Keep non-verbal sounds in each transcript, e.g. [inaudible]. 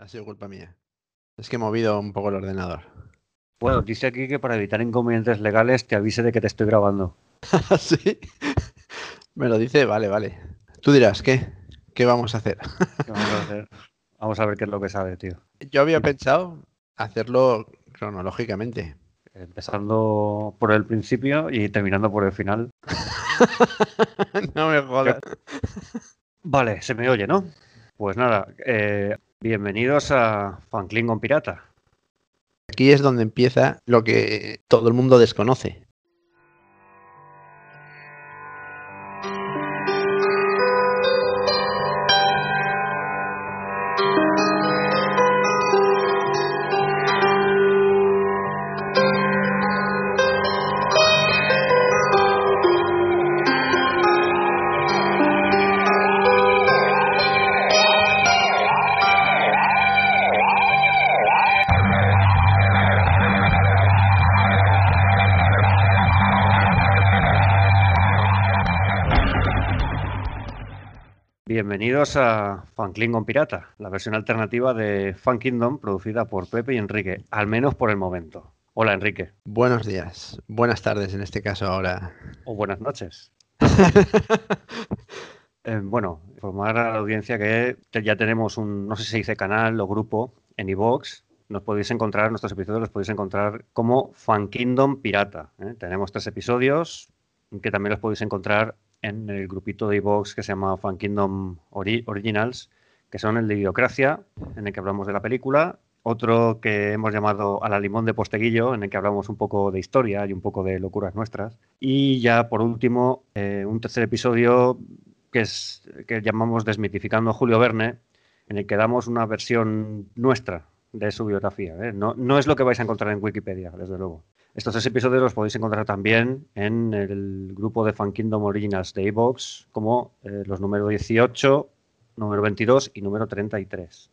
Ha sido culpa mía. Es que he movido un poco el ordenador. Bueno, dice aquí que para evitar inconvenientes legales te avise de que te estoy grabando. [laughs] ¿Sí? Me lo dice, vale, vale. Tú dirás, ¿qué? ¿Qué vamos a hacer? ¿Qué vamos a hacer? Vamos a ver qué es lo que sabe, tío. Yo había pensado hacerlo cronológicamente. Empezando por el principio y terminando por el final. [laughs] no me jodas. Vale, se me oye, ¿no? Pues nada, eh, bienvenidos a Fan Klingon Pirata. Aquí es donde empieza lo que todo el mundo desconoce. Bienvenidos a Fan Klingon Pirata, la versión alternativa de Fan Kingdom producida por Pepe y Enrique, al menos por el momento. Hola Enrique. Buenos días, buenas tardes en este caso ahora. O buenas noches. [laughs] Eh, bueno, informar a la audiencia que ya tenemos un, no sé si se dice canal o grupo en iVoox. Nos podéis encontrar, nuestros episodios los podéis encontrar como Fan Kingdom Pirata. ¿eh? Tenemos tres episodios que también los podéis encontrar en el grupito de iVoox que se llama Fan Kingdom Ori- Originals, que son el de Idiocracia, en el que hablamos de la película, otro que hemos llamado A la limón de posteguillo, en el que hablamos un poco de historia y un poco de locuras nuestras, y ya por último, eh, un tercer episodio que, es, que llamamos Desmitificando a Julio Verne, en el que damos una versión nuestra de su biografía. ¿eh? No, no es lo que vais a encontrar en Wikipedia, desde luego. Estos tres episodios los podéis encontrar también en el grupo de Fan Kingdom Originals de iVoox, como eh, los número 18, número 22 y número 33.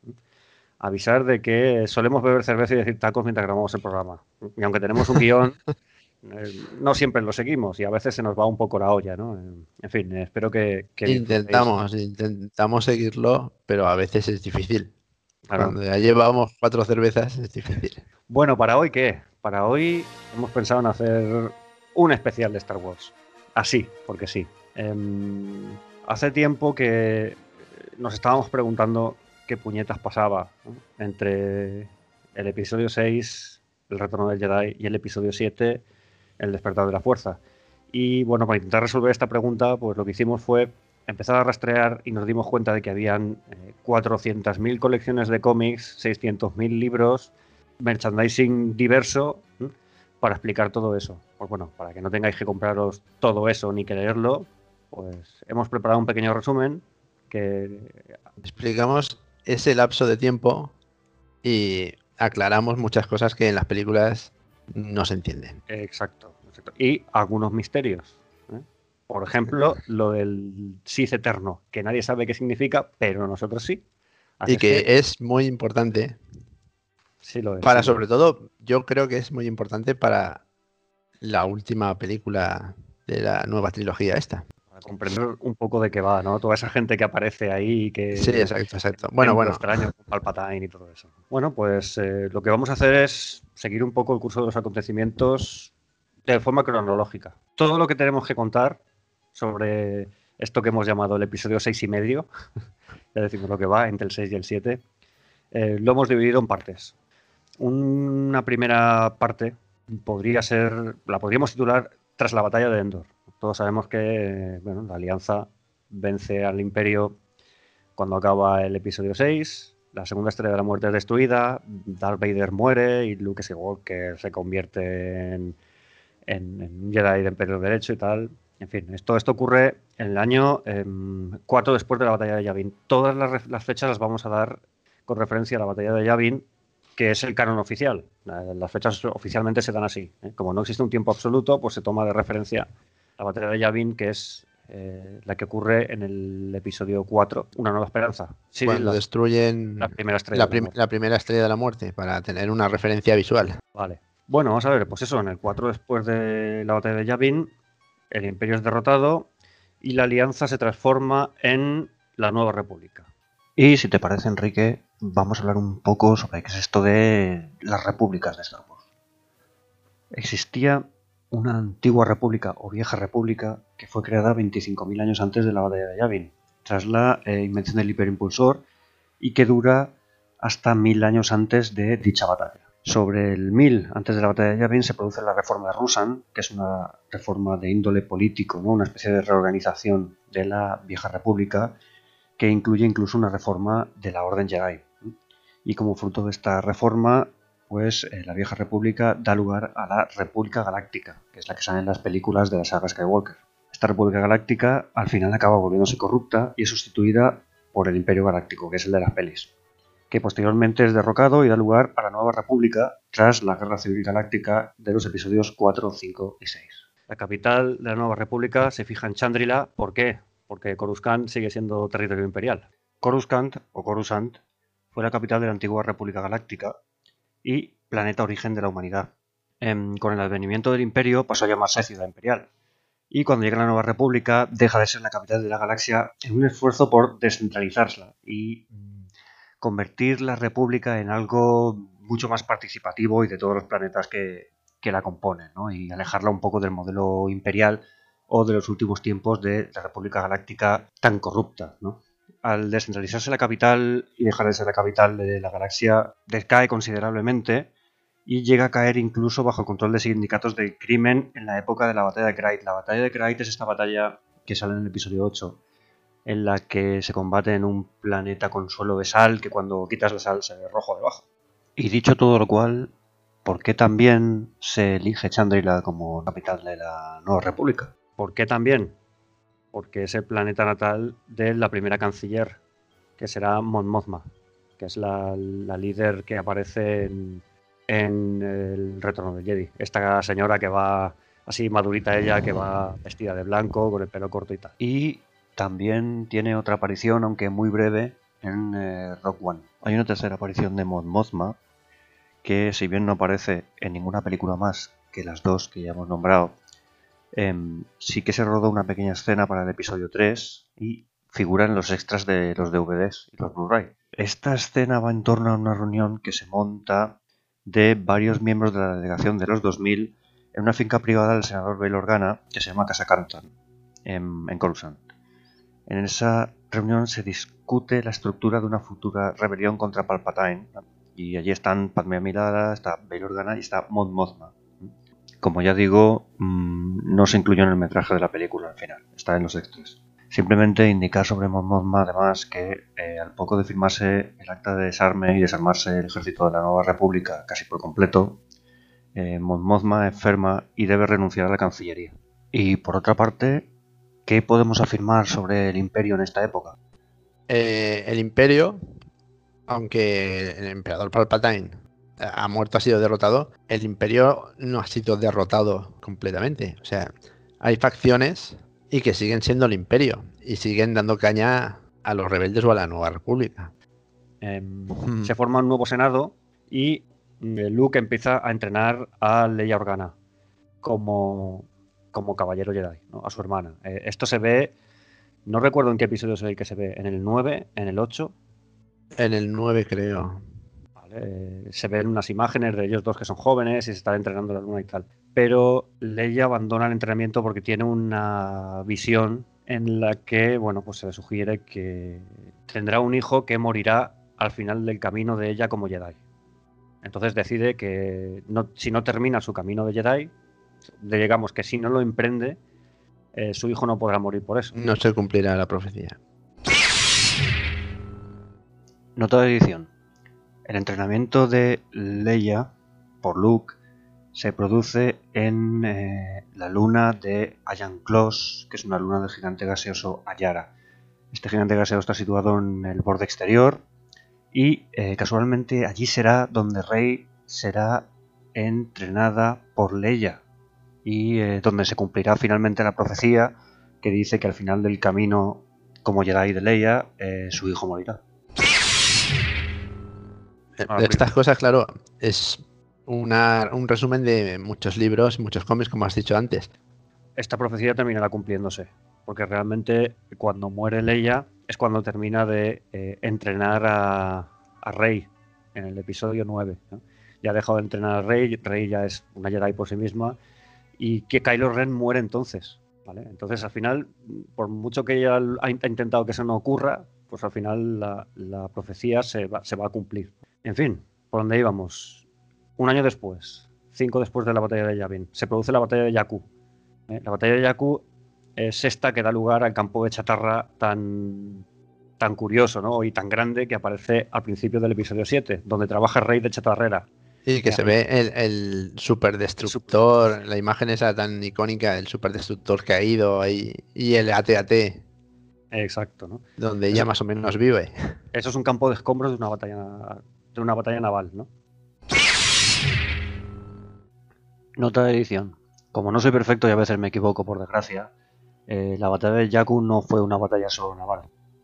Avisar de que solemos beber cerveza y decir tacos mientras grabamos el programa. Y aunque tenemos un guion, [laughs] eh, no siempre lo seguimos y a veces se nos va un poco la olla, ¿no? Eh, En fin, espero que... Intentamos, intentamos seguirlo, pero a veces es difícil. Claro. Cuando ya llevamos cuatro cervezas es difícil. Bueno, ¿para hoy qué? Para hoy hemos pensado en hacer un especial de Star Wars. Así, porque sí. Em, hace tiempo que nos estábamos preguntando qué puñetas pasaba entre el episodio 6, El retorno del Jedi, y el episodio 7, El despertar de la fuerza. Y bueno, para intentar resolver esta pregunta, pues lo que hicimos fue empezar a rastrear y nos dimos cuenta de que habían eh, 400.000 colecciones de cómics, 600.000 libros, merchandising diverso para explicar todo eso. Pues bueno, para que no tengáis que compraros todo eso ni que leerlo, pues hemos preparado un pequeño resumen que Explicamos ese lapso de tiempo y aclaramos muchas cosas que en las películas no se entienden. exacto, exacto. y algunos misterios. ¿eh? Por ejemplo, lo del Sith eterno, que nadie sabe qué significa, pero nosotros sí. Así Y que es muy importante sí lo es. para, sí sobre todo, yo creo que es muy importante para la última película de la nueva trilogía esta. para comprender un poco de qué va, ¿no? Toda esa gente que aparece ahí y que Sí, exacto, exacto. Bueno, bueno, extraño con Palpatine y todo eso. Bueno, pues eh, lo que vamos a hacer es seguir un poco el curso de los acontecimientos de forma cronológica. Todo lo que tenemos que contar sobre esto que hemos llamado el episodio 6 y medio, [laughs] ya decimos lo que va entre el 6 y el 7, eh, lo hemos dividido en partes. Una primera parte podría ser, la podríamos titular tras la batalla de Endor. Todos sabemos que bueno, la alianza vence al imperio cuando acaba el episodio 6, la segunda estrella de la muerte es destruida, Darth Vader muere y Luke Skywalker se convierte en, en, en Jedi de Imperio Derecho y tal. En fin, esto, esto ocurre en el año 4 después de la batalla de Yavin. Todas las fechas las vamos a dar con referencia a la batalla de Yavin, que es el canon oficial. La- Las fechas oficialmente se dan así. ¿eh? Como no existe un tiempo absoluto, pues se toma de referencia la batalla de Yavin, que es eh, la que ocurre en el episodio 4, Una nueva esperanza. Sí, cuando la, destruyen la primera estrella. la, de la la primera estrella de la muerte para tener una referencia visual. Vale. Bueno, vamos a ver, pues eso, en el 4 después de la batalla de Yavin, el imperio es derrotado y la alianza se transforma en la nueva república. Y si te parece, Enrique, vamos a hablar un poco sobre qué es esto de las repúblicas de Star Wars. Existía una antigua república o vieja república que fue creada 25.000 años antes de la batalla de Yavin, tras la eh, invención del hiperimpulsor y que dura hasta mil años antes de dicha batalla. Sobre el 1000 antes de la batalla de Yavin se produce la reforma de Rusan, que es una reforma de índole político, ¿no? una especie de reorganización de la vieja república que incluye incluso una reforma de la Orden Jedi. Y como fruto de esta reforma, pues eh, la vieja república da lugar a la República Galáctica, que es la que sale en las películas de la saga Skywalker. Esta República Galáctica al final acaba volviéndose corrupta y es sustituida por el Imperio Galáctico, que es el de las pelis, que posteriormente es derrocado y da lugar a la Nueva República tras la Guerra Civil Galáctica de los episodios 4, 5 y 6. La capital de la Nueva República se fija en Chandrila. ¿Por qué? Porque Coruscant sigue siendo territorio imperial. Coruscant, o Coruscant, fue la capital de la antigua República Galáctica y planeta origen de la humanidad. Em, con el advenimiento del imperio pasó a llamarse ciudad imperial. Y cuando llega la nueva república deja de ser la capital de la galaxia en un esfuerzo por descentralizarla y mm, convertir la república en algo mucho más participativo y de todos los planetas que, que la componen, ¿no? y alejarla un poco del modelo imperial o de los últimos tiempos de la República Galáctica tan corrupta. ¿no? Al descentralizarse la capital y dejar de ser la capital de la galaxia, decae considerablemente y llega a caer incluso bajo el control de sindicatos de crimen en la época de la batalla de Krayt. La batalla de Krayt es esta batalla que sale en el episodio 8, en la que se combate en un planeta con suelo de sal que cuando quitas la sal se ve rojo debajo. Y dicho todo lo cual, ¿por qué también se elige Chandrila como capital de la nueva república? ¿Por qué también? Porque es el planeta natal de la primera canciller, que será Mon Mothma, que es la, líder que aparece en, el Retorno del Jedi. Esta señora que va así madurita ella, que va vestida de blanco, con el pelo corto y tal. Y también tiene otra aparición, aunque muy breve, en eh, Rock One. Hay una tercera aparición de Mon Mothma, que si bien no aparece en ninguna película más que las dos que ya hemos nombrado, Em, sí que se rodó una pequeña escena para el episodio 3 y figura en los extras de los DVDs y los Blu-ray. Esta escena va en torno a una reunión que se monta de varios miembros de la delegación de los 2000 en una finca privada del senador Bail Organa que se llama Casa Carlton en, en Coruscant. En esa reunión se discute la estructura de una futura rebelión contra Palpatine y allí están Padme Amidala, está Bail Organa y está Mon Mothma. Como ya digo, mm, no se incluyó en el metraje de la película al final, está en los extras. Simplemente indicar sobre Mothma además que eh, al poco de firmarse el acta de desarme y desarmarse el ejército de la nueva república casi por completo, eh, Mothma enferma y debe renunciar a la Cancillería. Y por otra parte, ¿qué podemos afirmar sobre el imperio en esta época? Eh, el imperio, aunque el emperador Palpatine ha muerto, ha sido derrotado, el imperio no ha sido derrotado completamente. O sea, hay facciones y que siguen siendo el imperio y siguen dando caña a los rebeldes o a la nueva república. Em, se forma un nuevo senado y eh, Luke empieza a entrenar a Leia Organa como, como caballero Jedi, a su hermana. Eh, esto se ve, no recuerdo en qué episodio es el que se ve, en el 9, en el 8. En el 9 creo. Eh, se ven unas imágenes de ellos dos que son jóvenes y se están entrenando la luna y tal. Pero Leia abandona el entrenamiento porque tiene una visión en la que, bueno, pues se le sugiere que tendrá un hijo que morirá al final del camino de ella como Jedi. Entonces decide que si no termina su camino de Jedi, digamos que si no lo emprende, eh, su hijo no podrá morir por eso. No se cumplirá la profecía. Nota de edición. El entrenamiento de Leia por Luke se produce en eh, la luna de Ayanclos, que es una luna del gigante gaseoso Ayara. Este gigante gaseoso está situado en el borde exterior y eh, casualmente allí será donde Rey será entrenada por Leia y eh, donde se cumplirá finalmente la profecía que dice que al final del camino como Jedi de Leia su hijo morirá. Ah, estas cosas, claro, es un resumen de muchos libros, muchos cómics, como has dicho antes. Esta profecía terminará cumpliéndose. porque realmente cuando muere Leia es cuando termina de eh, entrenar a, a, Rey en el episodio 9. Ya ha dejado de entrenar a Rey, Rey ya es una Jedi por sí misma, y que Kylo Ren muere entonces. ¿vale? Entonces, al final, por mucho que ella ha intentado que eso no ocurra, pues al final la, la profecía se va, se va a cumplir. En fin, ¿por dónde íbamos? Un año después, cinco después de la batalla de Yavin, se produce la batalla de Jakku. ¿eh? La batalla de Jakku es esta que da lugar al campo de chatarra tan, tan curioso ¿no? y tan grande que aparece al principio del episodio 7, donde trabaja el rey de chatarrera. Sí, que se ve el, el superdestructor, la imagen esa tan icónica, el superdestructor caído ahí, y el AT-AT. Exacto, ¿no? Donde ella más o menos vive. Eso es un campo de escombros de una batalla, una batalla naval, ¿no? Nota de edición. Como no soy perfecto y a veces me equivoco por desgracia, eh, la batalla de Jakku no fue una batalla solo naval.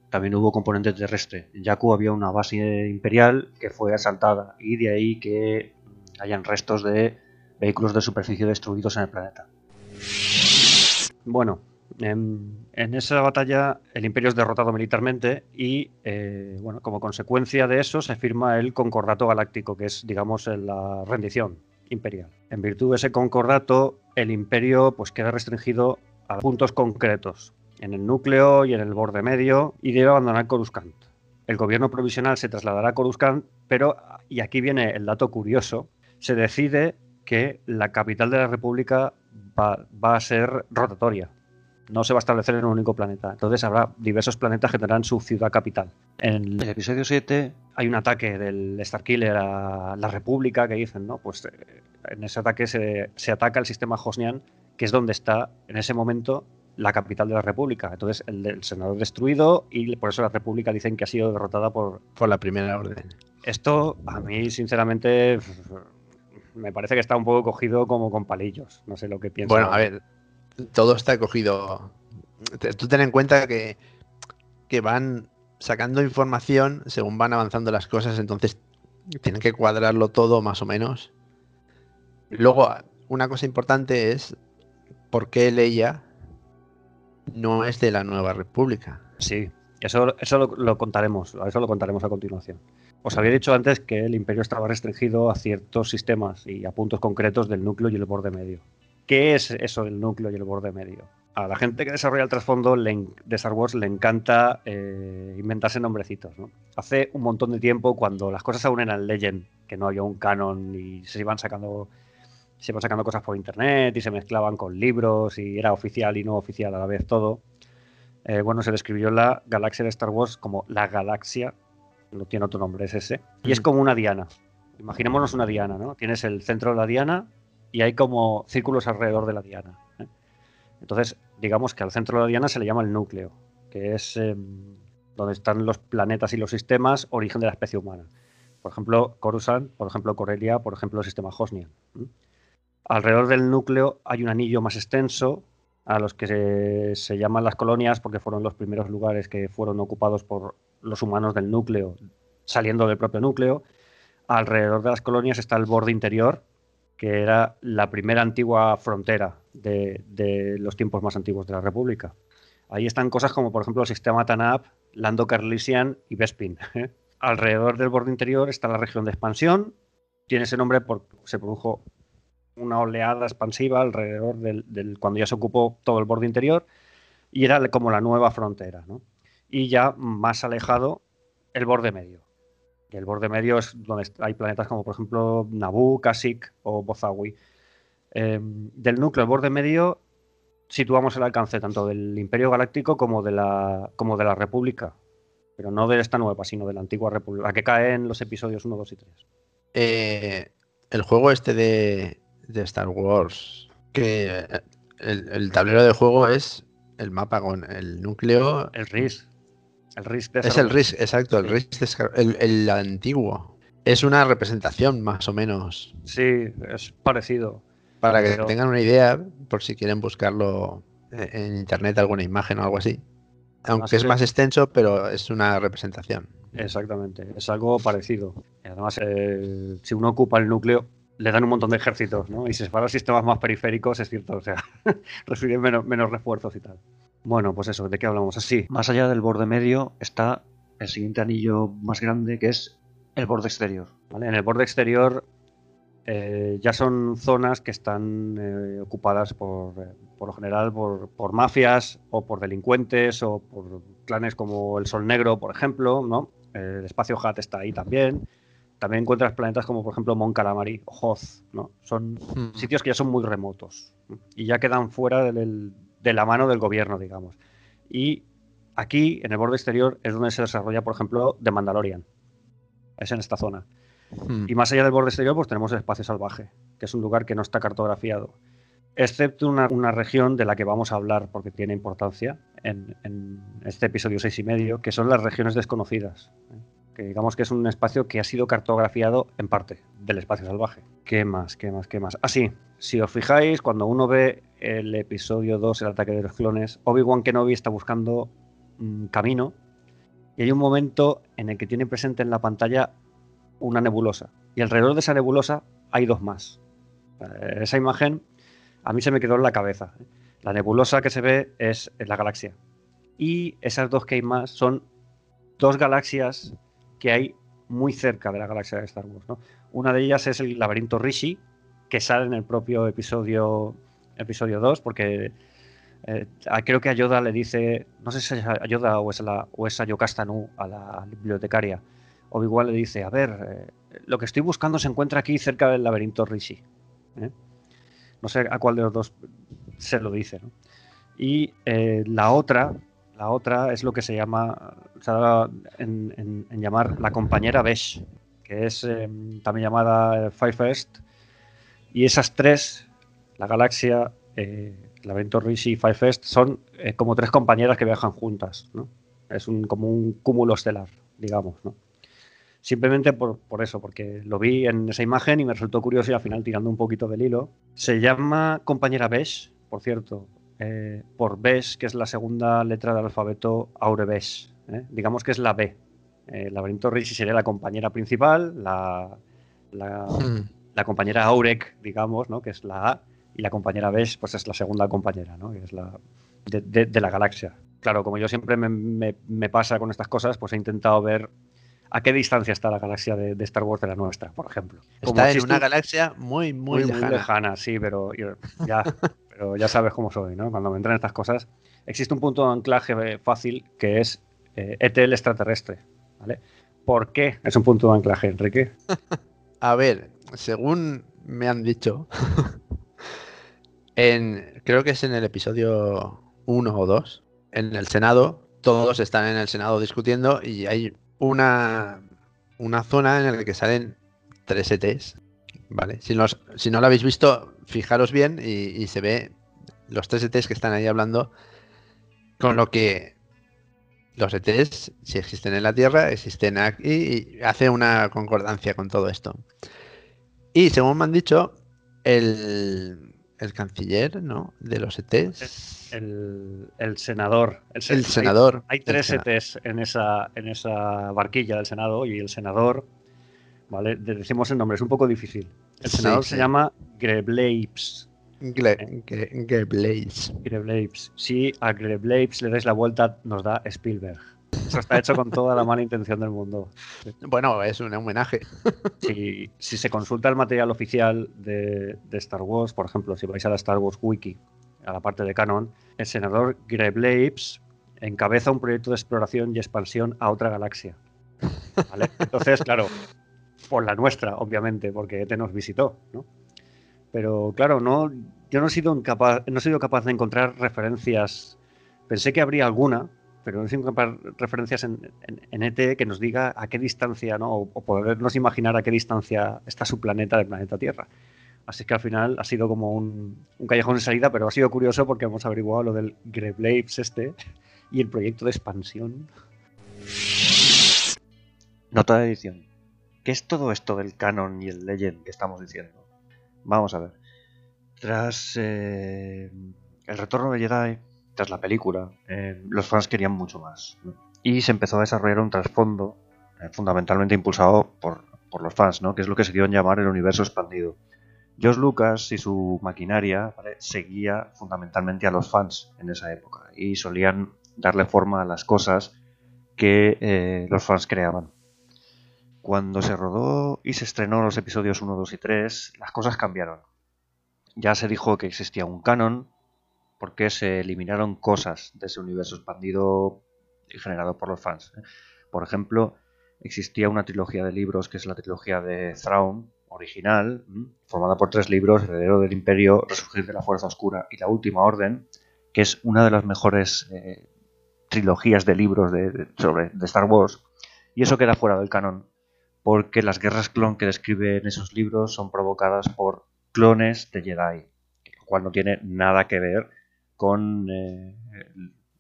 También hubo componente terrestre. En Jakku había una base imperial que fue asaltada y de ahí que hayan restos de vehículos de superficie destruidos en el planeta. Bueno, en, esa batalla el imperio es derrotado militarmente y, eh, bueno, como consecuencia de eso se firma el Concordato Galáctico, que es, digamos, la rendición imperial. En virtud de ese concordato, el imperio pues queda restringido a puntos concretos, en el núcleo y en el borde medio, y debe abandonar Coruscant. El gobierno provisional se trasladará a Coruscant, pero, y aquí viene el dato curioso, se decide que la capital de la República va a ser rotatoria. No se va a establecer en un único planeta. Entonces habrá diversos planetas que tendrán su ciudad capital. En el episodio 7 hay un ataque del Starkiller a la República que dicen, ¿no? Pues eh, en ese ataque se, se ataca el sistema Hosnian que es donde está en ese momento la capital de la República. Entonces, el, el, senador destruido y por eso la República dicen que ha sido derrotada por, por la primera orden. Esto, a mí, sinceramente, me parece que está un poco cogido como con palillos. No sé lo que piensas. Bueno, a ver, todo está cogido. Tú ten en cuenta que, que van sacando información según van avanzando las cosas, entonces tienen que cuadrarlo todo más o menos. Luego, una cosa importante es por qué Leia no es de la Nueva República. Sí, eso, eso lo, lo, contaremos, eso lo contaremos a continuación. Os había dicho antes que el imperio estaba restringido a ciertos sistemas y a puntos concretos del núcleo y el borde medio. ¿Qué es eso del núcleo y el borde medio? A la gente que desarrolla el trasfondo de Star Wars le encanta eh, inventarse nombrecitos. ¿no? Hace un montón de tiempo, cuando las cosas aún eran Legend, que no había un canon y se iban sacando se iban sacando cosas por internet y se mezclaban con libros y era oficial y no oficial a la vez todo. Eh, bueno, se describió la galaxia de Star Wars como la galaxia, no tiene otro nombre, es ese, y es como una diana. Imaginémonos una diana, ¿no? Tienes el centro de la diana y hay como círculos alrededor de la diana. ¿eh? Entonces, digamos que al centro de la diana se le llama el núcleo, que es eh, donde están los planetas y los sistemas, origen de la especie humana. Por ejemplo, Coruscant, por ejemplo, Corelia, por ejemplo, el sistema Hosnian. Alrededor del núcleo hay un anillo más extenso, a los que se, llaman las colonias porque fueron los primeros lugares que fueron ocupados por los humanos del núcleo, saliendo del propio núcleo. Alrededor de las colonias está el borde interior, que era la primera antigua frontera de, los tiempos más antiguos de la República. Ahí están cosas como, por ejemplo, el sistema TANAP, Lando Carlisian y Bespin. [laughs] ¿eh? Alrededor del borde interior está la región de expansión. Tiene ese nombre porque se produjo una oleada expansiva alrededor del, cuando ya se ocupó todo el borde interior y era como la nueva frontera. Y ya más alejado, el borde medio. El borde medio es donde hay planetas como por ejemplo Naboo, Kashyyyk o Bozawi. Eh, del núcleo, el borde medio, situamos el alcance tanto del Imperio Galáctico como de la, como de la República. Pero no de esta nueva, sino de la antigua República, la que cae en los episodios 1, 2 y 3. Eh, el juego este de, de Star Wars. Que el, el, tablero de juego es el mapa con el núcleo. El RIS. El RIS de es el RIS, exacto, el RIS de el, el, antiguo. Es una representación, más o menos. Sí, es parecido. Para que pero... tengan una idea, por si quieren buscarlo en internet, alguna imagen o algo así. Aunque es más extenso, pero es una representación. Exactamente, es algo parecido. Y además, eh, si uno ocupa el núcleo, le dan un montón de ejércitos, ¿no? Y si se van a sistemas más periféricos, es cierto, o sea, [laughs] reciben menos, menos, refuerzos y tal. Bueno, pues eso, ¿de qué hablamos? Así. Más allá del borde medio está el siguiente anillo más grande que es el borde exterior. ¿vale? En el borde exterior eh, ya son zonas que están eh, ocupadas por, eh, por lo general por, por mafias o por delincuentes o por clanes como el Sol Negro, por ejemplo, ¿no? El espacio Hat está ahí también. También encuentras planetas como por ejemplo Mon Calamari o Hoth, ¿no? Son Mm. sitios que ya son muy remotos y ya quedan fuera del- de la mano del gobierno, digamos. Y aquí, en el borde exterior, es donde se desarrolla, por ejemplo, The Mandalorian. Es en esta zona. Mm. Y más allá del borde exterior, pues tenemos el espacio salvaje, que es un lugar que no está cartografiado. Excepto una, una región de la que vamos a hablar porque tiene importancia en, en este episodio seis y medio, que son las regiones desconocidas. ¿eh? Que digamos que es un espacio que ha sido cartografiado en parte del espacio salvaje. ¿Qué más? ¿Qué más? ¿Qué más? Así, si os fijáis, cuando uno ve el episodio 2, el ataque de los clones, Obi-Wan Kenobi está buscando un camino y hay un momento en el que tiene presente en la pantalla una nebulosa. Y alrededor de esa nebulosa hay dos más. Eh, Esa imagen a mí se me quedó en la cabeza. La nebulosa que se ve es la galaxia. Y esas dos que hay más son dos galaxias que hay muy cerca de la galaxia de Star Wars. ¿no? Una de ellas es el laberinto Rishi, que sale en el propio episodio, episodio 2, porque eh, creo que a Yoda le dice, no sé si es a Yoda o es a, la, o es a Nu, a la bibliotecaria, Obi-Wan le dice, a ver, eh, lo que estoy buscando se encuentra aquí cerca del laberinto Rishi. ¿eh? No sé a cuál de los dos se lo dice. Y eh, la otra, la otra es lo que se llama, se dado en, en- llamar la compañera Besh, que es también llamada Five First. Y esas tres, la galaxia, eh, el laberinto Rishi y Five First, son eh, como tres compañeras que viajan juntas. ¿no? Es un, como un cúmulo estelar, digamos. ¿no? Simplemente por, por eso, porque lo vi en esa imagen y me resultó curioso y al final tirando un poquito del hilo. Se llama compañera Besh, por cierto, eh, por Besh, que es la segunda letra del alfabeto Aurebesh. ¿eh? Digamos que es la B. El laberinto Rishi sería la compañera principal, la, la, Mm. la compañera Aurek, digamos, ¿no? que es la A, y la compañera Besh, pues es la segunda compañera, ¿no? es la de, de- de la galaxia. Claro, como yo siempre me, me- me pasa con estas cosas, pues he intentado ver a qué distancia está la galaxia de, de Star Wars de la nuestra, por ejemplo. Como Está en existe una un- galaxia muy, muy, muy, muy lejana. lejana, sí, pero ya, pero ya sabes cómo soy, ¿no? Cuando me entran estas cosas. Existe un punto de anclaje eh, fácil que es eh, ETL extraterrestre, ¿vale? ¿Por qué es un punto de anclaje, Enrique? [laughs] A ver, según me han dicho, creo que es en el episodio 1 o 2, en el Senado, todos están en el Senado discutiendo y hay una, una zona en la que salen tres ETs, ¿vale? Si, los- si no lo habéis visto, fijaros bien y, y se ve los tres ETs que están ahí hablando, con lo que los ETs, si existen en la Tierra, existen aquí y hace una concordancia con todo esto. Y según me han dicho, el, el canciller, ¿no? De los ETs. El, el senador. El, El senador. Hay, hay tres ETs en esa, en esa barquilla del Senado y el senador, ¿vale? De- Decimos el nombre, es un poco difícil. El senador sí. se llama Grebleibs. Gle- Ge- Geblaze. Grebleibs. Si a Grebleibs le dais la vuelta, nos da Spielberg. Eso está hecho con toda la mala intención del mundo. Bueno, es un homenaje. Si, si se consulta el material oficial de, de Star Wars, por ejemplo, si vais a la Star Wars Wiki, a la parte de canon, el senador Grebleibs encabeza un proyecto de exploración y expansión a otra galaxia. ¿Vale? Entonces, claro, por la nuestra, obviamente, porque ET nos visitó, ¿no? Pero claro, no, yo no he sido incapaz, no he sido capaz de encontrar referencias. Pensé que habría alguna, de referencias en, en- en ET que nos diga a qué distancia, ¿no? O, podernos imaginar a qué distancia está su planeta del planeta Tierra. Así que al final ha sido como un, un callejón de salida, pero ha sido curioso porque hemos averiguado lo del Grebleibs este y el proyecto de expansión. Nota de edición. ¿Qué es todo esto del canon y el legend que estamos diciendo? Vamos a ver. Tras eh, el retorno de Jedi, tras la película, eh, los fans querían mucho más. ¿no? Y se empezó a desarrollar un trasfondo eh, fundamentalmente impulsado por, por los fans, ¿no? que es lo que se dio en llamar el universo expandido. George Lucas y su maquinaria seguía fundamentalmente a los fans en esa época y solían darle forma a las cosas que eh, los fans creaban. Cuando se rodó y se estrenó los episodios 1, 2 y 3, las cosas cambiaron. Ya se dijo que existía un canon porque se eliminaron cosas de ese universo expandido y generado por los fans. ¿eh? Por ejemplo, existía una trilogía de libros que es la trilogía de Thrawn original, formada por tres libros, Heredero del Imperio, Resurgir de la Fuerza Oscura y La Última Orden, que es una de las mejores eh, trilogías de libros de, sobre, de Star Wars, y eso queda fuera del canon, porque las guerras clon que describe en esos libros son provocadas por clones de Jedi, lo cual no tiene nada que ver con eh,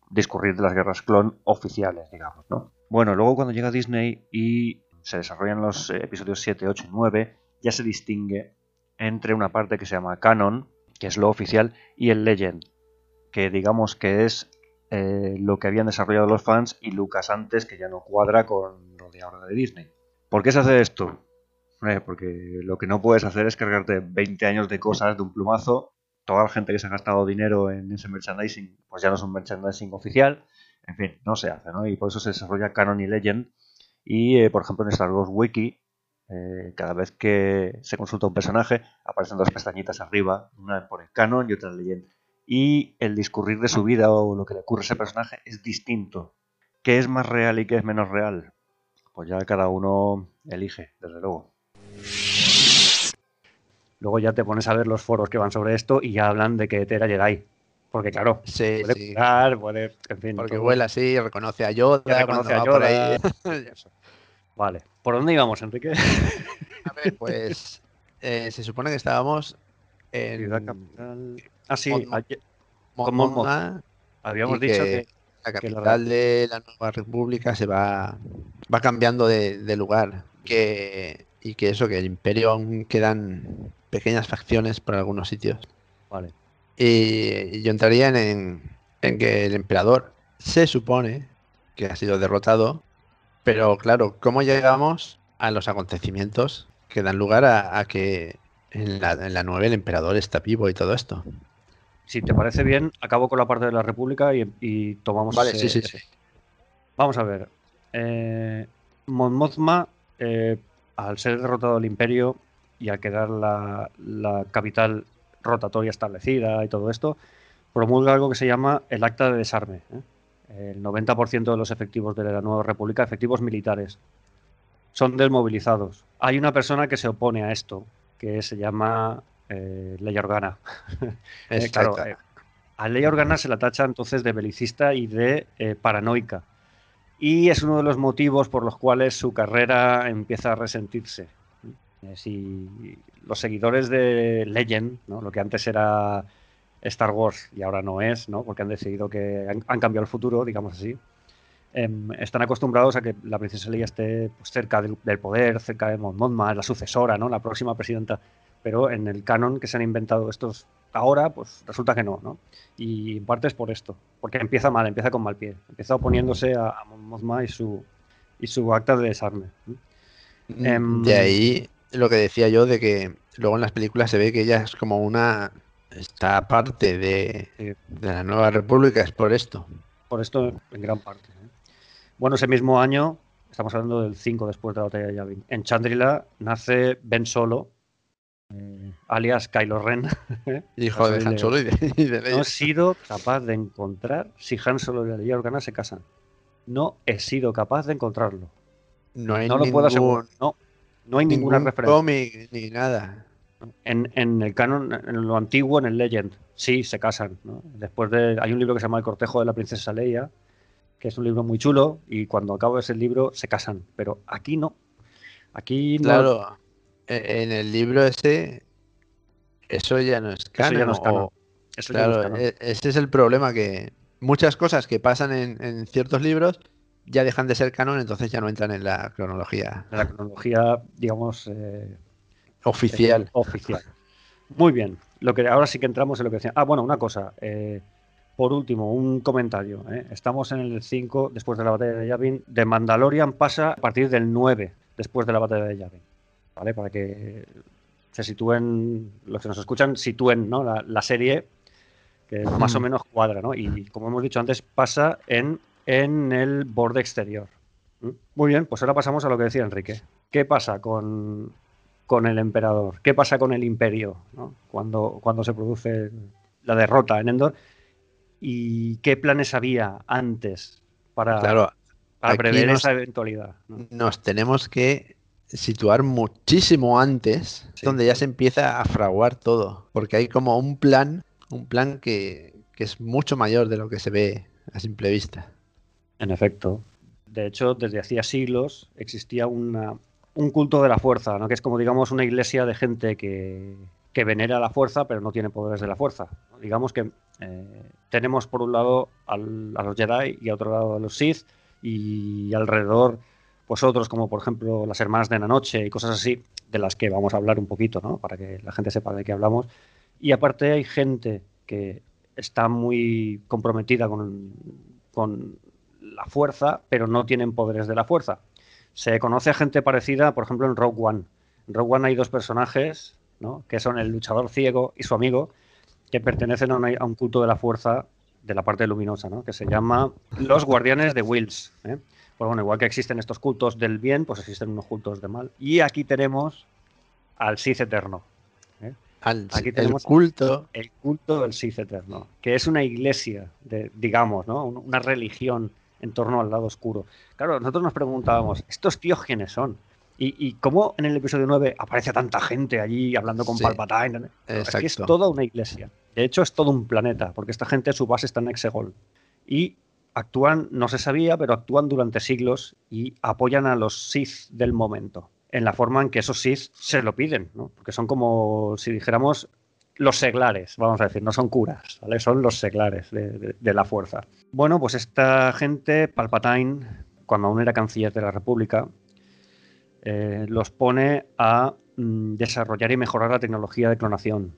discurrir de las guerras clon oficiales, digamos, ¿no? Bueno, luego cuando llega Disney y se desarrollan los episodios 7, 8 y 9, ya se distingue entre una parte que se llama canon, que es lo oficial, y el legend, que digamos que es eh, lo que habían desarrollado los fans y Lucas antes, que ya no cuadra con lo de ahora de Disney. ¿Por qué se hace esto? Eh, porque lo que no puedes hacer es cargarte 20 años de cosas de un plumazo. Toda la gente que se ha gastado dinero en ese merchandising, pues ya no es un merchandising oficial. En fin, no se hace, ¿no? Y por eso se desarrolla Canon y Legend. Y, eh, por ejemplo, en Star Wars Wiki, cada vez que se consulta un personaje, aparecen dos pestañitas arriba, una por el Canon y otra Legend y el discurrir de su vida o lo que le ocurre a ese personaje es distinto. ¿Qué es más real y qué es menos real? Pues ya cada uno elige, desde luego. Luego ya te pones a ver los foros que van sobre esto y ya hablan de que era Jedi. Porque claro, sí, puede sí. puede, en fin. Porque todo. vuela así, reconoce a Yoda, reconoce a por Yoda. ahí. [laughs] [laughs] Vale. ¿Por dónde íbamos, Enrique? A ver, pues [laughs] eh, se supone que estábamos en Ciudad capital. Ah, sí, Mon- ayer habíamos dicho que que, la que la- capital de la nueva república se va, va cambiando de, de lugar. Que, y que eso, que el imperio aún quedan pequeñas facciones por algunos sitios. Vale. Y, yo entraría en, en, en que el emperador se supone que ha sido derrotado, pero claro, ¿cómo llegamos a los acontecimientos que dan lugar a, a que en la, en la 9 el emperador está vivo y todo esto? Si te parece bien, acabo con la parte de la República y, y tomamos. Vale, sí, sí, sí. Vamos a ver. Eh, Mon Mothma, eh, al ser derrotado el Imperio y al quedar la, la capital rotatoria establecida y todo esto, promulga algo que se llama el Acta de Desarme. ¿eh? El 90% de los efectivos de la nueva República, efectivos militares, son desmovilizados. Hay una persona que se opone a esto, que se llama eh, Leia Organa. [laughs] Eh, claro, Exacto. eh, a Leia Organa se la tacha entonces de belicista y de paranoica. Y es uno de los motivos por los cuales su carrera empieza a resentirse. Si los seguidores de Legend, ¿no? lo que antes era Star Wars y ahora no es, ¿no? porque han decidido que han, han cambiado el futuro, digamos así, em, están acostumbrados a que la princesa Leia esté pues, cerca del, del poder, cerca de Mon Mothma, la sucesora, ¿no? la próxima presidenta. Pero en el canon que se han inventado estos ahora, pues resulta que no, ¿no? Y en parte es por esto, porque empieza mal, empieza con mal pie, empieza oponiéndose a, a Mon Mothma y su, y su acta de desarme. ¿no? em, De ahí lo que decía yo de que luego en las películas se ve que ella es como una... Está parte de, la nueva república, es por esto. Por esto en gran parte. ¿eh? Bueno, ese mismo año, estamos hablando del 5 después de la batalla de Yavin, en Chandrila nace Ben Solo, eh, alias Kylo Ren. [laughs] Hijo de Han. Solo y de, [laughs] y de. No he sido capaz de encontrar si Han Solo y la Leia Organa se casan. No he sido capaz de encontrarlo. No hay No lo puedo asegurar. No, no hay ninguna ningún referencia. cómic ni nada. En, en el canon, en lo antiguo, en el Legend, sí, se casan. ¿no? Después de, hay un libro que se llama El cortejo de la princesa Leia, que es un libro muy chulo, y cuando acabo ese libro se casan. Pero aquí no. Aquí no. Claro, e- en el libro ese, eso ya no es canon. ya no es canon. o- Eso ya no es claro, canon. e- ese es el problema, que muchas cosas que pasan en, en ciertos libros ya dejan de ser canon, entonces ya no entran en la cronología de la cronología, digamos, eh, oficial. oficial. Muy bien. Lo que ahora sí que entramos en lo que decía. Ah, bueno, una cosa. eh, por último, un comentario. ¿eh? Estamos en el 5 después de la batalla de Yavin. De Mandalorian pasa a partir del 9 después de la batalla de Yavin. ¿Vale? Para que se sitúen, los que nos escuchan, sitúen ¿no? la, serie que más o Mm. menos cuadra, ¿no? Y como hemos dicho antes, pasa en, en el borde exterior. Muy bien, pues ahora pasamos a lo que decía Enrique. ¿Qué pasa con, con el emperador? ¿Qué pasa con el imperio ¿no? cuando, cuando se produce la derrota en Endor? ¿Y qué planes había antes para, Claro, para prever nos- esa eventualidad? ¿no? nos tenemos que situar muchísimo antes, Sí. donde ya se empieza a fraguar todo, porque hay como un plan, un plan que, que es mucho mayor de lo que se ve a simple vista. En efecto. De hecho, desde hacía siglos existía una- un culto de la fuerza, ¿no? que es como, digamos, una iglesia de gente que, que venera la fuerza, pero no tiene poderes de la fuerza. Digamos que eh, tenemos por un lado a los Jedi y a otro lado a los Sith, y alrededor, pues otros, como por ejemplo las hermanas de la noche y cosas así, de las que vamos a hablar un poquito, ¿no? para que la gente sepa de qué hablamos. Y aparte hay gente que está muy comprometida con la fuerza, pero no tienen poderes de la fuerza. Se conoce a gente parecida, por ejemplo, en Rogue One. En Rogue One hay dos personajes, ¿no? que son el luchador ciego y su amigo, que pertenecen a, una- a un culto de la fuerza de la parte luminosa, ¿no? que se llama los guardianes de Wills. ¿eh? Pues bueno, igual que existen estos cultos del bien, pues existen unos cultos de mal. Y aquí tenemos al Sith Eterno. Al, Aquí el tenemos- culto, El culto del Sith Eterno, que es una iglesia, de, digamos, ¿no? Un- Una religión en torno al lado oscuro. Claro, nosotros nos preguntábamos, ¿estos tíos quiénes son? ¿Y, y cómo en el episodio 9 aparece tanta gente allí hablando con Sí, Palpatine? Es que es toda una iglesia. De hecho, es todo un planeta, porque esta gente, su base está en Exegol. Y actúan, no se sabía, pero actúan durante siglos y apoyan a los Sith del momento, en la forma en que esos Sith se lo piden, ¿no? Porque son como, si dijéramos, los seglares, vamos a decir, no son curas, ¿vale? Son los seglares de, la fuerza. Bueno, pues esta gente, Palpatine, cuando aún era canciller de la República, eh, los pone a mm, desarrollar y mejorar la tecnología de clonación.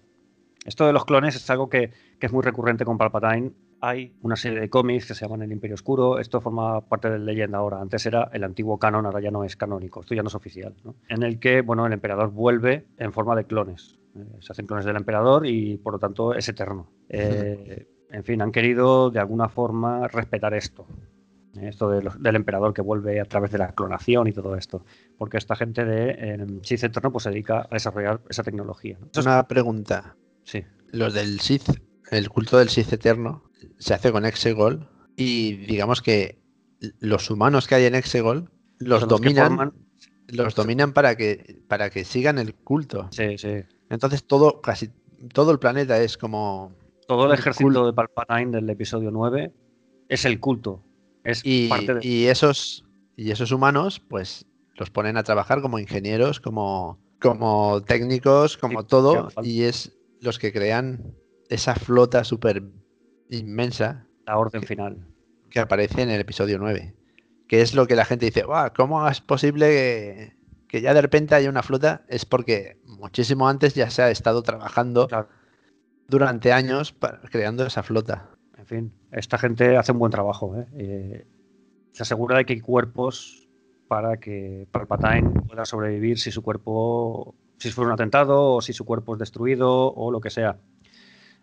Esto de los clones es algo que, es muy recurrente con Palpatine. Hay una serie de cómics que se llaman El Imperio Oscuro. Esto forma parte de leyenda ahora. Antes era el antiguo canon, ahora ya no es canónico. Esto ya no es oficial. En el que bueno, el emperador vuelve en forma de clones. Eh, se hacen clones del emperador y por lo tanto es eterno. Eh, en fin, han querido de alguna forma respetar esto. Eh, Esto de los- del emperador que vuelve a través de la clonación y todo esto. Porque esta gente de eh, Sith Eterno pues, se dedica a desarrollar esa tecnología. ¿no? Una pregunta. sí. Los del Sith, el culto del Sith eterno, se hace con Exegol y digamos que los humanos que hay en Exegol los dominan, forman- los dominan para que para que sigan el culto. Sí, sí. Entonces todo casi todo el planeta es como Todo el ejército de Palpatine del episodio 9 es el culto. Es y, parte de. y esos y esos humanos pues los ponen a trabajar como ingenieros, como como técnicos, como Sí, todo y es los que crean esa flota súper inmensa la orden que- final. que aparece en el episodio 9. Que es lo que la gente dice, "Buah, ¿cómo es posible que, que ya de repente haya una flota? Es porque muchísimo antes ya se ha estado trabajando Claro. durante años para- creando esa flota. En fin, esta gente hace un buen trabajo. ¿eh? Eh, se asegura de que hay cuerpos para que Palpatine pueda sobrevivir si su cuerpo, si fue un atentado o si su cuerpo es destruido o lo que sea.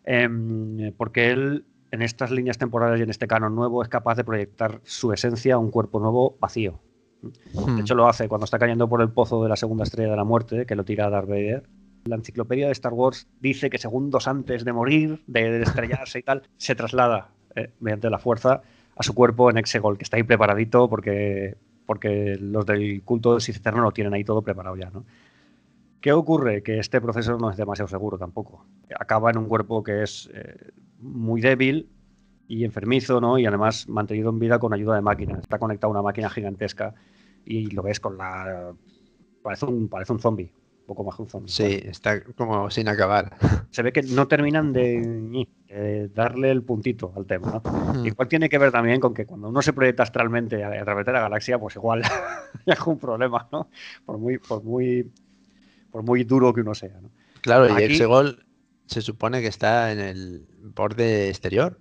Em, porque él, en estas líneas temporales y en este canon nuevo, es capaz de proyectar su esencia a un cuerpo nuevo vacío. Hmm. De hecho, lo hace cuando está cayendo por el pozo de la segunda estrella de la muerte, que lo tira Darth Vader. La enciclopedia de Star Wars dice que segundos antes de morir, de, estrellarse y tal, [laughs] se traslada eh, mediante la fuerza a su cuerpo en Exegol, que está ahí preparadito porque, porque los del culto del Sith Eterno lo tienen ahí todo preparado ya, ¿no? ¿Qué ocurre? Que este proceso no es demasiado seguro tampoco. Acaba en un cuerpo que es eh, muy débil y enfermizo, ¿no? Y además mantenido en vida con ayuda de máquinas. Está conectado a una máquina gigantesca y lo ves con la... Parece un, parece un zombie, un poco más que un zombie. Sí, está como sin acabar. Se ve que [laughs] no terminan de, de darle el puntito al tema, ¿no? Hmm. Igual tiene que ver también con que cuando uno se proyecta astralmente a, través de la galaxia, pues igual [laughs] hay algún problema, ¿no? Por muy, por muy, por muy duro que uno sea, ¿no? Claro, y Exegol se supone que está en el borde exterior.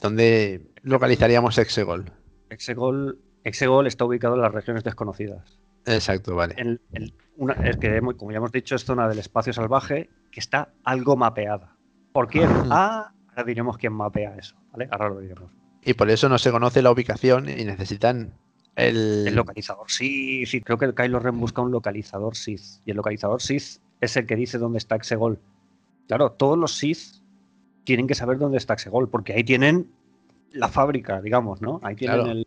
¿Dónde localizaríamos Exegol? Exegol, Exegol está ubicado en las regiones desconocidas. Exacto, vale. en- en una- es que, como ya hemos dicho, es zona del espacio salvaje que está algo mapeada. ¿Por quién? Ah, ahora diremos quién mapea eso, ¿vale? Ahora lo diremos. Y por eso no se conoce la ubicación y necesitan el... El localizador, sí, sí, creo que Kylo Ren busca un localizador Sith. Y el localizador Sith es el que dice dónde está Exegol. Claro, todos los Sith tienen que saber dónde está Exegol, porque ahí tienen la fábrica, digamos, ¿no? Ahí tienen Claro. el,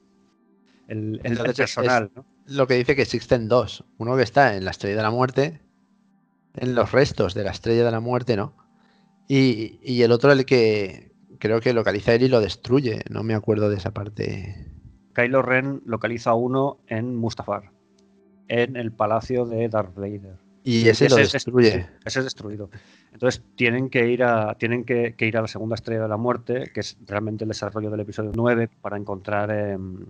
el, el- Entonces, personal, ¿no? lo que dice que existen dos. Uno que está en la estrella de la muerte, en los restos de la estrella de la muerte, ¿no? Y, y el otro el que creo que localiza él y lo destruye. No me acuerdo de esa parte. Kylo Ren localiza uno en Mustafar, en el palacio de Darth Vader. Y ese, lo es- destruye. sí, ese es destruido. Entonces tienen que ir a tienen que, que ir a la segunda estrella de la muerte, que es realmente el desarrollo del episodio 9, para encontrar em,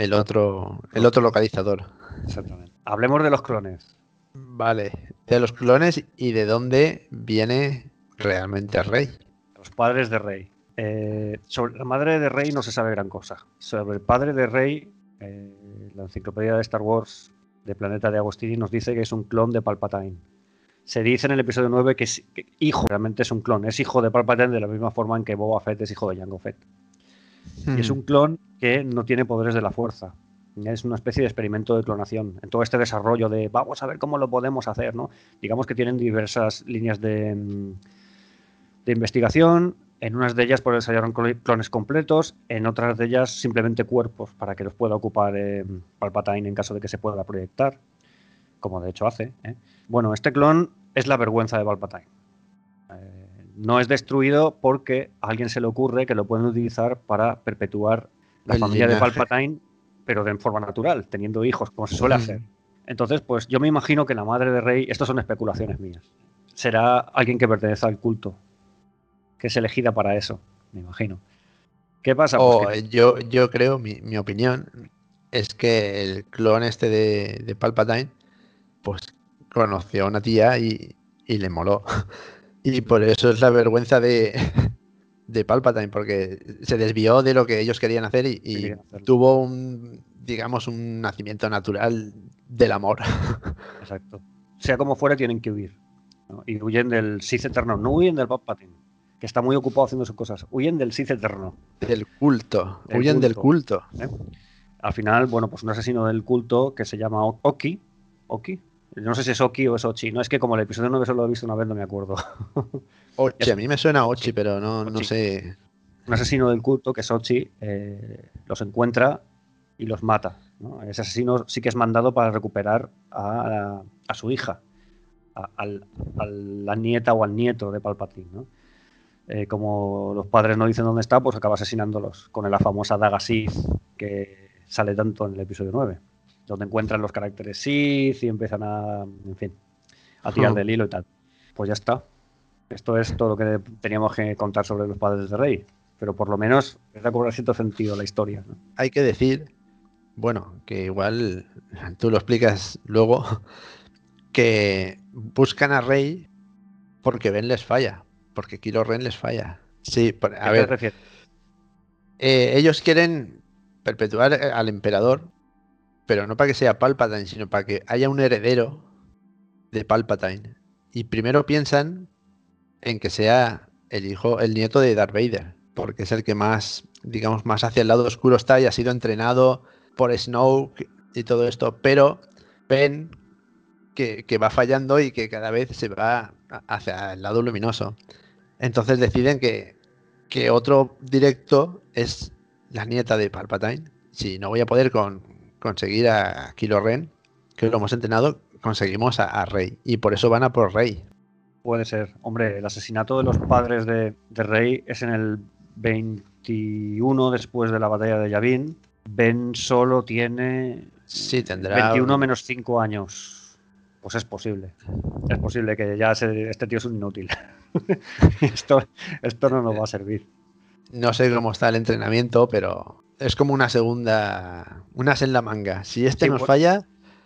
El otro, el otro localizador. Exactamente. Hablemos de los clones. Vale. De los clones y de dónde viene realmente Rey. Los padres de Rey. Eh, sobre la madre de Rey no se sabe gran cosa. Sobre el padre de Rey, eh, la enciclopedia de Star Wars de Planeta de Agostini nos dice que es un clon de Palpatine. Se dice en el episodio 9 que, es, que hijo, realmente es un clon. Es hijo de Palpatine de la misma forma en que Boba Fett es hijo de Jango Fett. Y es un clon que no tiene poderes de la fuerza. Es una especie de experimento de clonación. En todo este desarrollo de vamos a ver cómo lo podemos hacer, ¿no? Digamos que tienen diversas líneas de, mm, de investigación. En unas de ellas pues desarrollaron clo- clones completos, en otras de ellas simplemente cuerpos para que los pueda ocupar eh, Palpatine en caso de que se pueda proyectar, como de hecho hace. ¿eh? Bueno, este clon es la vergüenza de Palpatine. No es destruido porque a alguien se le ocurre que lo pueden utilizar para perpetuar la El familia de. Palpatine, pero de forma natural, teniendo hijos, como se suele Mm. hacer. Entonces, pues yo me imagino que la madre de Rey, estas son especulaciones mías, será alguien que pertenece al culto, que es elegida para eso, me imagino. ¿Qué pasa? Pues O que- eh, yo, yo creo, mi, mi opinión, es que el clon este de, de Palpatine, pues conoció a una tía y, y le moló. [laughs] Y por eso es la vergüenza de, [laughs] de Palpatine, porque se desvió de lo que ellos querían hacer y, y querían hacer. tuvo un, digamos, un nacimiento natural del amor. [laughs] Exacto. Sea como fuera, tienen que huir. ¿no? Y huyen del Sith Eterno, no huyen del Palpatine, que está muy ocupado haciendo sus cosas. Huyen del Sith Eterno. Del culto. Del Huyen del culto. ¿eh? Al final, bueno, pues un asesino del culto que se llama Oki. Oki. No sé si es Oki o es Ochi. No es que como el episodio 9 solo lo he visto una vez, no me acuerdo. [laughs] Ochi, a mí me suena Ochi, pero no, no sé. un asesino del culto, que es Ochi, eh, los encuentra y los mata. ¿no? Ese asesino sí que es mandado para recuperar a, a su hija, a, la nieta o al nieto de Palpatine. ¿no? Eh, como los padres no dicen dónde está, pues acaba asesinándolos con la famosa daga Sith que sale tanto en el episodio 9, donde encuentran los caracteres Sith y empiezan a, en fin, a tirar Hmm. del hilo y tal. Pues ya está. Esto es todo lo que teníamos que contar sobre los padres de Rey pero por lo menos es de cobrar cierto sentido la historia. ¿no? hay que decir, bueno, que igual tú lo explicas luego, [laughs] que buscan a Rey porque Ben les falla, porque Kylo Ren les falla. Sí, ¿A qué te ver, refieres? eh, ellos quieren perpetuar al emperador, pero no para que sea Palpatine, sino para que haya un heredero de Palpatine. Y primero piensan en que sea el hijo, el nieto de Darth Vader, porque es el que más, digamos, más hacia el lado oscuro está y ha sido entrenado por Snoke y todo esto, pero ven que, va fallando y que cada vez se va hacia el lado luminoso. Entonces deciden que, que otro directo es la nieta de Palpatine. Si no voy a poder con, conseguir a Kylo Ren, que lo hemos entrenado, conseguimos a, a Rey. Y por eso van a por Rey. Puede ser. Hombre, el asesinato de los padres de, de Rey es en el 21 después de la batalla de Yavin. Ben solo tiene Sí, tendrá. 21 menos 5 años. Pues es posible. Es posible que ya se- este tío es un inútil. [laughs] esto, esto no nos va a servir. No sé cómo está el entrenamiento, pero es como una segunda. Unas en la manga. Si este Sí, nos falla,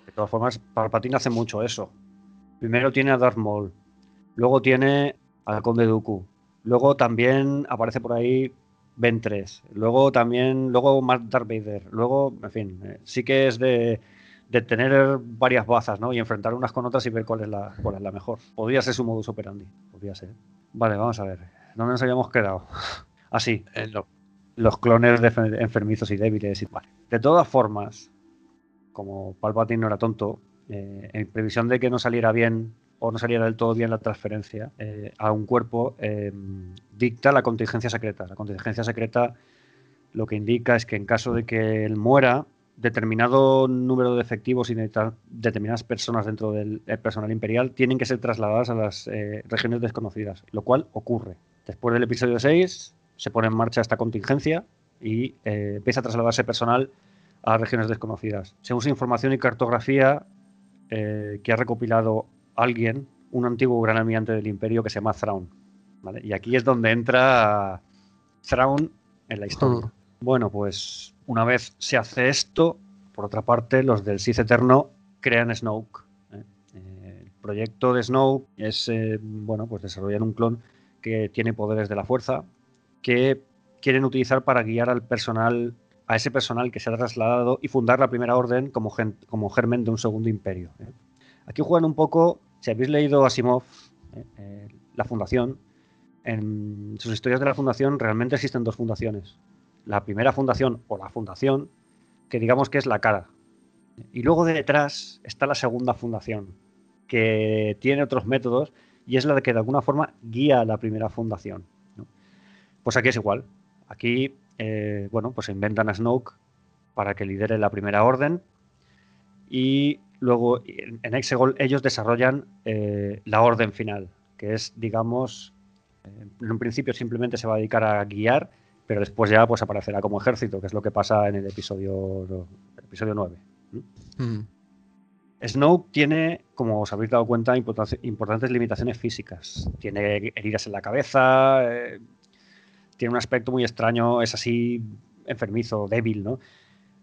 De todas formas, Palpatine hace mucho eso. Primero tiene a Darth Maul, luego tiene al Conde Dooku, luego también aparece por ahí Ben 3, luego también, luego más Darth Vader, luego, en fin, eh, sí que es de, de tener varias bazas, ¿no? Y enfrentar unas con otras y ver cuál es la, cuál es la mejor. Podría ser su modus operandi. Podría ser. Vale, vamos a ver. ¿Dónde nos habíamos quedado? [laughs] Así. En lo- los clones de enfer- enfermizos y débiles. Y. De todas formas, como Palpatine no era tonto, eh, en previsión de que no saliera bien o no saliera del todo bien la transferencia eh, a un cuerpo, eh, dicta la contingencia secreta. La contingencia secreta lo que indica es que en caso de que él muera, determinado número de efectivos y determinadas personas dentro del personal imperial tienen que ser trasladadas a las eh, regiones desconocidas, lo cual ocurre. Después del episodio 6 se pone en marcha esta contingencia y eh, empieza a trasladarse personal a regiones desconocidas. Se usa información y cartografía eh, que ha recopilado alguien, un antiguo gran almirante del imperio que se llama Thrawn. ¿vale? Y aquí es donde entra Thrawn en la historia. Bueno, pues una vez se hace esto, por otra parte, los del Sith Eterno crean Snoke. ¿eh? El proyecto de Snoke es, bueno, pues desarrollar un clon que tiene poderes de la fuerza, que quieren utilizar para guiar al personal, a ese personal que se ha trasladado y fundar la primera orden como, como germen de un segundo imperio. ¿eh? Aquí juegan un poco, si habéis leído Asimov, ¿eh? Eh, la fundación, en sus historias de la fundación realmente existen dos fundaciones. La primera fundación o la fundación, que digamos que es la cara. Y luego de detrás está la segunda fundación, que tiene otros métodos y es la que de alguna forma guía a la primera fundación. Pues aquí es igual. Aquí, eh, bueno, pues inventan a Snoke para que lidere la primera orden y luego en Exegol ellos desarrollan eh, la orden final, que es, digamos, eh, en un principio simplemente se va a dedicar a guiar, pero después ya pues aparecerá como ejército, que es lo que pasa en el episodio, el episodio 9. Mm. Snoke tiene, como os habéis dado cuenta, importante- importantes limitaciones físicas. Tiene heridas en la cabeza, eh, tiene un aspecto muy extraño, es así enfermizo, débil, ¿no?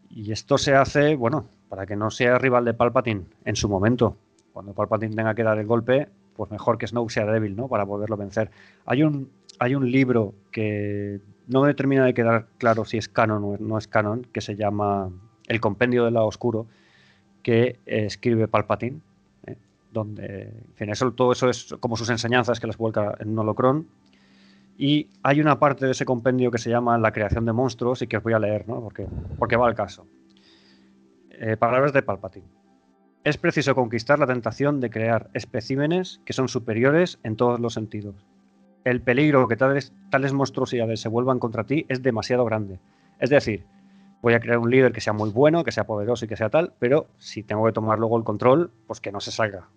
Y esto se hace, bueno, para que no sea rival de Palpatine en su momento. Cuando Palpatine tenga que dar el golpe, pues mejor que Snoke sea débil, ¿no? Para poderlo vencer. Hay un, hay un libro que no me termina de quedar claro si es canon o no es canon, que se llama El Compendio del Lado Oscuro, que eh, escribe Palpatine, ¿eh? donde, en fin, eso, todo eso es como sus enseñanzas que las vuelca en un. Y hay una parte de ese compendio que se llama La creación de monstruos y que os voy a leer, ¿no? Porque, porque va al caso. Eh, palabras de Palpatine. Es preciso conquistar la tentación de crear especímenes que son superiores en todos los sentidos. El peligro que tales, tales monstruosidades se vuelvan contra ti es demasiado grande. Es decir, voy a crear un líder que sea muy bueno, que sea poderoso y que sea tal, pero si tengo que tomar luego el control, pues que no se salga.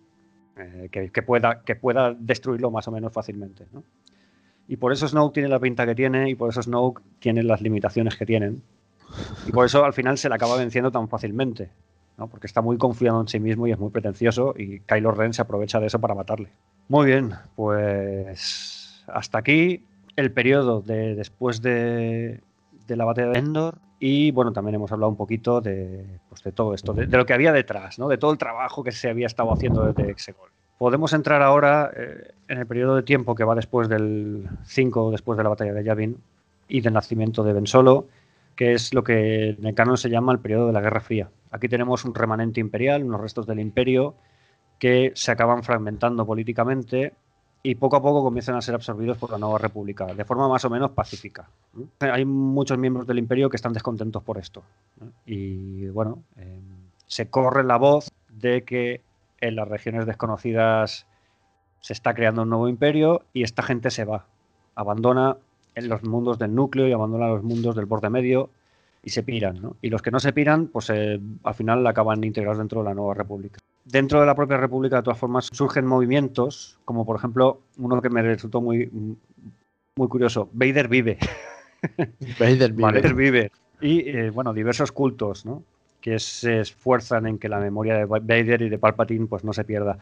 Eh, que, que pueda, que pueda destruirlo más o menos fácilmente. ¿no? Y por eso Snoke tiene la pinta que tiene y por eso Snoke tiene las limitaciones que tienen. Y por eso al final se le acaba venciendo tan fácilmente. ¿no? Porque está muy confiado en sí mismo y es muy pretencioso y Kylo Ren se aprovecha de eso para matarle. Muy bien, pues hasta aquí el periodo de después de, la batalla de Endor y bueno, también hemos hablado un poquito de, pues, de todo esto, de, de lo que había detrás, ¿no? de todo el trabajo que se había estado haciendo desde Exegol. Podemos entrar ahora eh, en el periodo de tiempo que va después del 5, después de la batalla de Yavin y del nacimiento de Ben Solo, que es lo que en el canon se llama el periodo de la Guerra Fría. Aquí tenemos un remanente imperial, unos restos del imperio que se acaban fragmentando políticamente y poco a poco comienzan a ser absorbidos por la nueva república, de forma más o menos pacífica. Hay muchos miembros del imperio que están descontentos por esto. Y bueno, eh, se corre la voz de que en las regiones desconocidas se está creando un nuevo imperio y esta gente se va, abandona en los mundos del núcleo y abandona los mundos del borde medio y se piran. ¿no? Y los que no se piran, pues eh, al final acaban integrados dentro de la nueva república. Dentro de la propia república, de todas formas, surgen movimientos, como por ejemplo uno que me resultó muy, muy curioso, Vader vive. Vader vive. Vader vive. Y eh, bueno, diversos cultos, ¿no? Que se esfuerzan en que la memoria de Vader y de Palpatine pues no se pierda.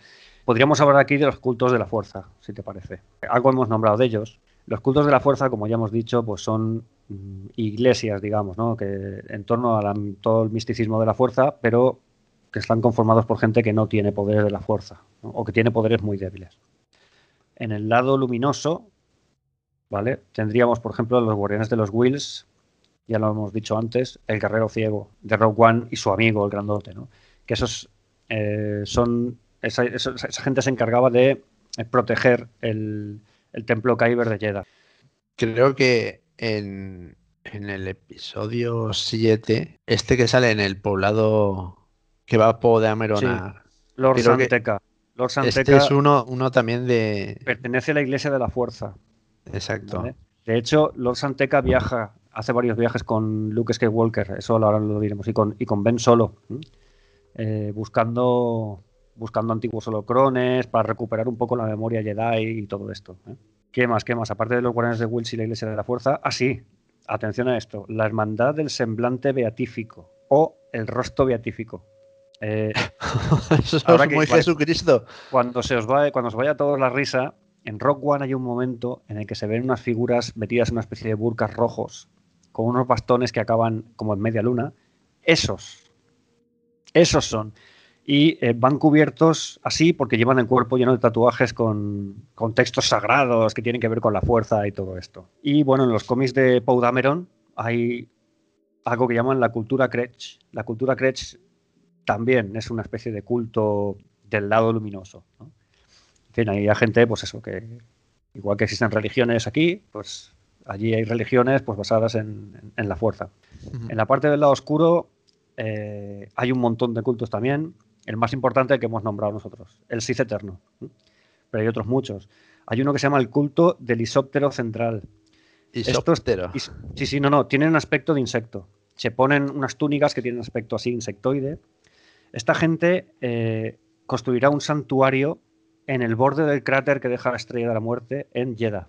Podríamos hablar aquí de los cultos de la fuerza, si te parece. Algo hemos nombrado de ellos. Los cultos de la fuerza, como ya hemos dicho, pues son mm, iglesias, digamos, ¿no? que en torno a todo el misticismo de la fuerza, pero que están conformados por gente que no tiene poderes de la fuerza o que tiene poderes muy débiles. En el lado luminoso, ¿vale? Tendríamos, por ejemplo, los guardianes de los Wills, ya lo hemos dicho antes, el guerrero ciego de Rogue One y su amigo, el grandote, ¿no? que esos eh, son. Esa, esa- esa gente se encargaba de eh, proteger el, el templo Kyber de Jeddah. Creo que en, en el episodio 7, este que sale en el poblado que va a Poe de Amerona, Lord Santeca. Lord Santeca este es uno, uno también de... pertenece a la Iglesia de la Fuerza. Exacto. ¿vale? De hecho, Lord Santeca viaja, hace varios viajes con Luke Skywalker, eso ahora lo diremos, y con, y con Ben Solo. Eh, buscando, buscando antiguos holocrones para recuperar un poco la memoria Jedi y todo esto. ¿eh? ¿Qué más? ¿Qué más? Aparte de los guardianes de Wills y la Iglesia de la Fuerza. Ah, sí, atención a esto. La Hermandad del Semblante Beatífico o el Rostro Beatífico. Eh, [laughs] Eso es Ahora que muy igual- Jesucristo. cuando se os va, cuando os vaya a todos la risa, en Rock One hay un momento en el que se ven unas figuras metidas en una especie de burkas rojos con unos bastones que acaban como en media luna. Esos, esos son. Y eh, van cubiertos así porque llevan el cuerpo lleno de tatuajes con, con textos sagrados que tienen que ver con la fuerza y todo esto. Y bueno, en los cómics de Poe Dameron hay algo que llaman la cultura Kretsch. La cultura Kretsch también es una especie de culto del lado luminoso. ¿no? En fin, hay gente, pues eso, que igual que existen religiones aquí, pues allí hay religiones pues basadas en, la fuerza. En la parte del lado oscuro eh, hay un montón de cultos también. El más importante que hemos nombrado nosotros, el Sith Eterno. ¿no? Pero hay otros muchos. Hay uno que se llama el culto del isóptero central. Isóptero. Y- Sí, sí, no, no, tienen un aspecto de insecto. Se ponen unas túnicas que tienen un aspecto así insectoide. Esta gente eh, construirá un santuario en el borde del cráter que deja la estrella de la muerte en Jeddah,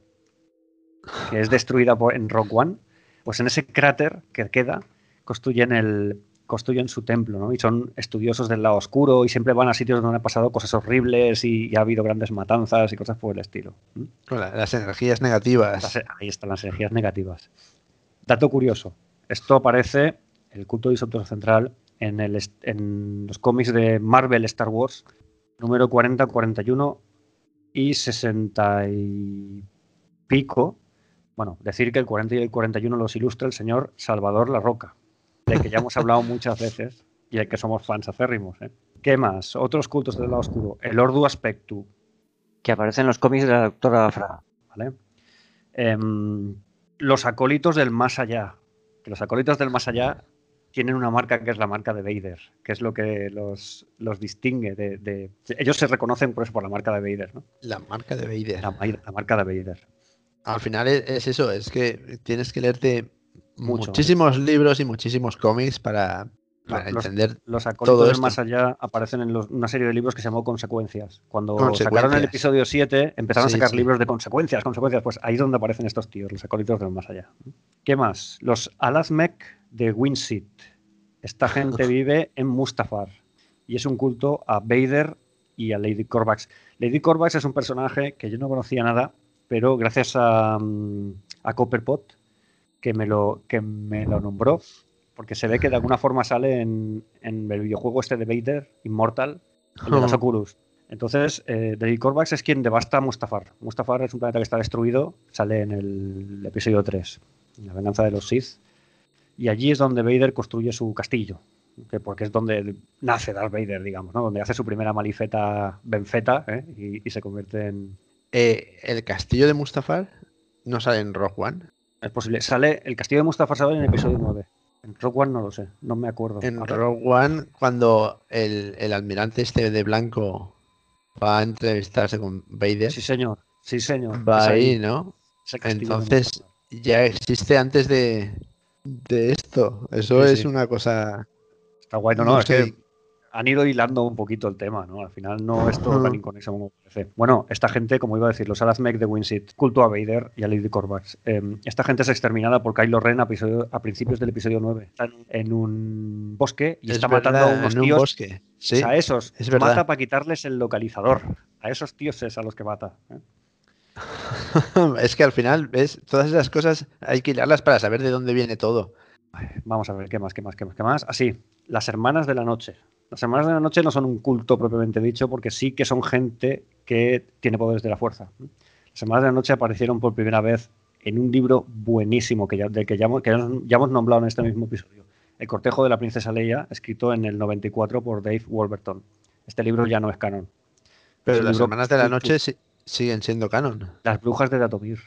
que es destruida por, en Rock One. Pues en ese cráter que queda construyen el construyen su templo, ¿no? Y son estudiosos del lado oscuro y siempre van a sitios donde han pasado cosas horribles y, y ha habido grandes matanzas y cosas por el estilo. ¿m? Con la- las energías negativas. Las- ahí están las energías negativas. Dato curioso. Esto aparece, el culto de isótopo central, en, el, en los cómics de Marvel Star Wars, número 40, 41 y 60 y pico. Bueno, decir que el 40 y el 41 los ilustra el señor Salvador La Roca, del que ya hemos hablado muchas veces y del que somos fans acérrimos. ¿eh? ¿Qué más? Otros cultos del lado oscuro. El Ordu Aspectu, Que aparece en los cómics de la doctora Afra. ¿vale? Em, los acólitos del más allá. Que los acólitos del más allá tienen una marca que es la marca de Vader, que es lo que los, los distingue de, de- Ellos se reconocen por eso, por la marca de Vader, ¿no? La marca de Vader. La, la marca de Vader. Al final es, es eso, es que tienes que leerte Mucho. muchísimos libros y muchísimos cómics para, para Los- entender. Los acólitos del más allá aparecen en los- una serie de libros que se llamó Consecuencias. Cuando sacaron el episodio 7, empezaron Sí, a sacar sí. libros de consecuencias, consecuencias. Pues ahí es donde aparecen estos tíos, los acólitos del más allá. ¿Qué más? Los Alazmec de Winsit. Esta gente [laughs] vive en Mustafar y es un culto a Vader y a Lady Corvax. Lady Corvax es un personaje que yo no conocía nada, pero gracias a, mm, a Copperpot, que me, lo, que me lo nombró, porque se ve que de alguna forma sale en, en el videojuego este de Vader, Immortal, el de las Oculus. Entonces, eh, Lady Corvax es quien devasta Mustafar. Mustafar es un planeta que está destruido, sale en el episodio 3, en la venganza de los Sith. Y allí es donde Vader construye su castillo, que porque es donde nace Darth Vader, digamos, ¿no? donde hace su primera malifeta Benfeta ¿eh? y, y se convierte en... Eh, el castillo de Mustafar no sale en Rock One. Es posible. Sale el castillo de Mustafar sale en el episodio 9. En Rock One no lo sé, no me acuerdo. En Rogue One, cuando el, el almirante este de blanco va a entrevistarse con Vader, Sí, señor. Sí, señor. va ahí, ¿no? Entonces, ya existe antes de, de esto. Eso Sí, es sí. una cosa. Está guay, no, no, no es sé. que han ido hilando un poquito el tema, ¿no? Al final no es todo tan inconexo como parece. Bueno, esta gente, como iba a decir, los Alazmec de Winsit, culto a Vader y a Lady Corvax. eh, esta gente es exterminada por Kylo Ren a, episodio- a principios del episodio 9. Están en un bosque y es está matando a unos en un tíos. bosque. Sí. A esos es verdad. mata para quitarles el localizador. A esos tíos es a los que mata. ¿eh? [laughs] es que al final, ¿ves? Todas esas cosas hay que hilarlas para saber de dónde viene todo. Vamos a ver, ¿qué más, qué más, qué más, qué más? Así, las hermanas de la noche. Las hermanas de la noche no son un culto propiamente dicho, porque sí que son gente que tiene poderes de la fuerza. Las hermanas de la noche aparecieron por primera vez en un libro buenísimo que ya, del que ya, hemos- que ya hemos nombrado en este mismo episodio. El cortejo de la princesa Leia, escrito en el 94 por Dave Wolverton. Este libro ya no es canon. Pero las libro- hermanas de la noche sí- siguen siendo canon. Las brujas de Datomir.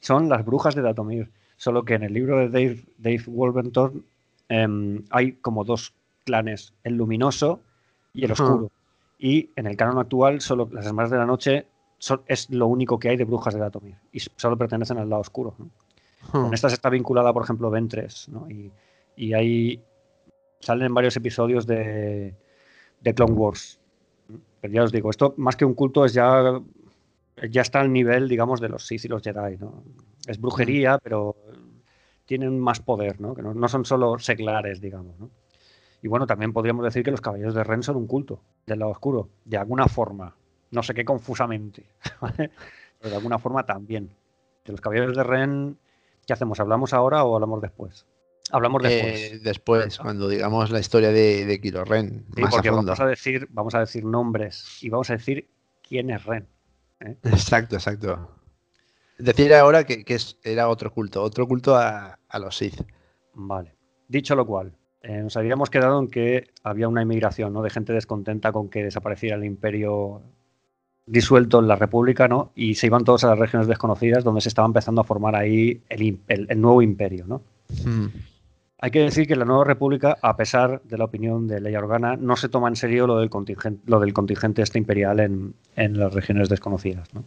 Son las brujas de Datomir. Solo que en el libro de Dave, Dave Wolverton em, hay como dos clanes, el luminoso y el oscuro. Y en el canon actual, solo las hermanas de la noche son- es lo único que hay de brujas de Datomir. Y solo pertenecen al lado oscuro. ¿no? Con estas está vinculada, por ejemplo, Ventres, ¿no? Y, y ahí salen varios episodios de, de Clone Wars. Pero ya os digo, esto más que un culto es ya, ya está al nivel, digamos, de los Sith y los Jedi, ¿no? Es brujería, pero tienen más poder, ¿no? Que no, no son solo seglares, digamos, ¿no? Y bueno, también podríamos decir que los caballeros de Ren son un culto del lado oscuro, de alguna forma. No sé qué confusamente, [laughs] ¿vale? Pero de alguna forma también. De los caballeros de Ren, ¿qué hacemos? ¿Hablamos ahora o hablamos después? Hablamos después. Eh, después, cuando digamos la historia de, de Kylo Ren, Sí, más a porque fondo. vamos a decir, vamos a decir nombres y vamos a decir quién es Ren. Exacto, exacto. Decir ahora que, que es- era otro culto, otro culto a, a los Sith. Vale. Dicho lo cual, eh, nos habíamos quedado en que había una inmigración, ¿no? De gente descontenta con que desapareciera el imperio disuelto en la República, ¿no? Y se iban todos a las regiones desconocidas donde se estaba empezando a formar ahí el, im- el- el nuevo imperio, ¿no? Mm. Hay que decir que la nueva república, a pesar de la opinión de Leia Organa, no se toma en serio lo del contingente, lo del contingente este imperial en, en las regiones desconocidas. ¿no?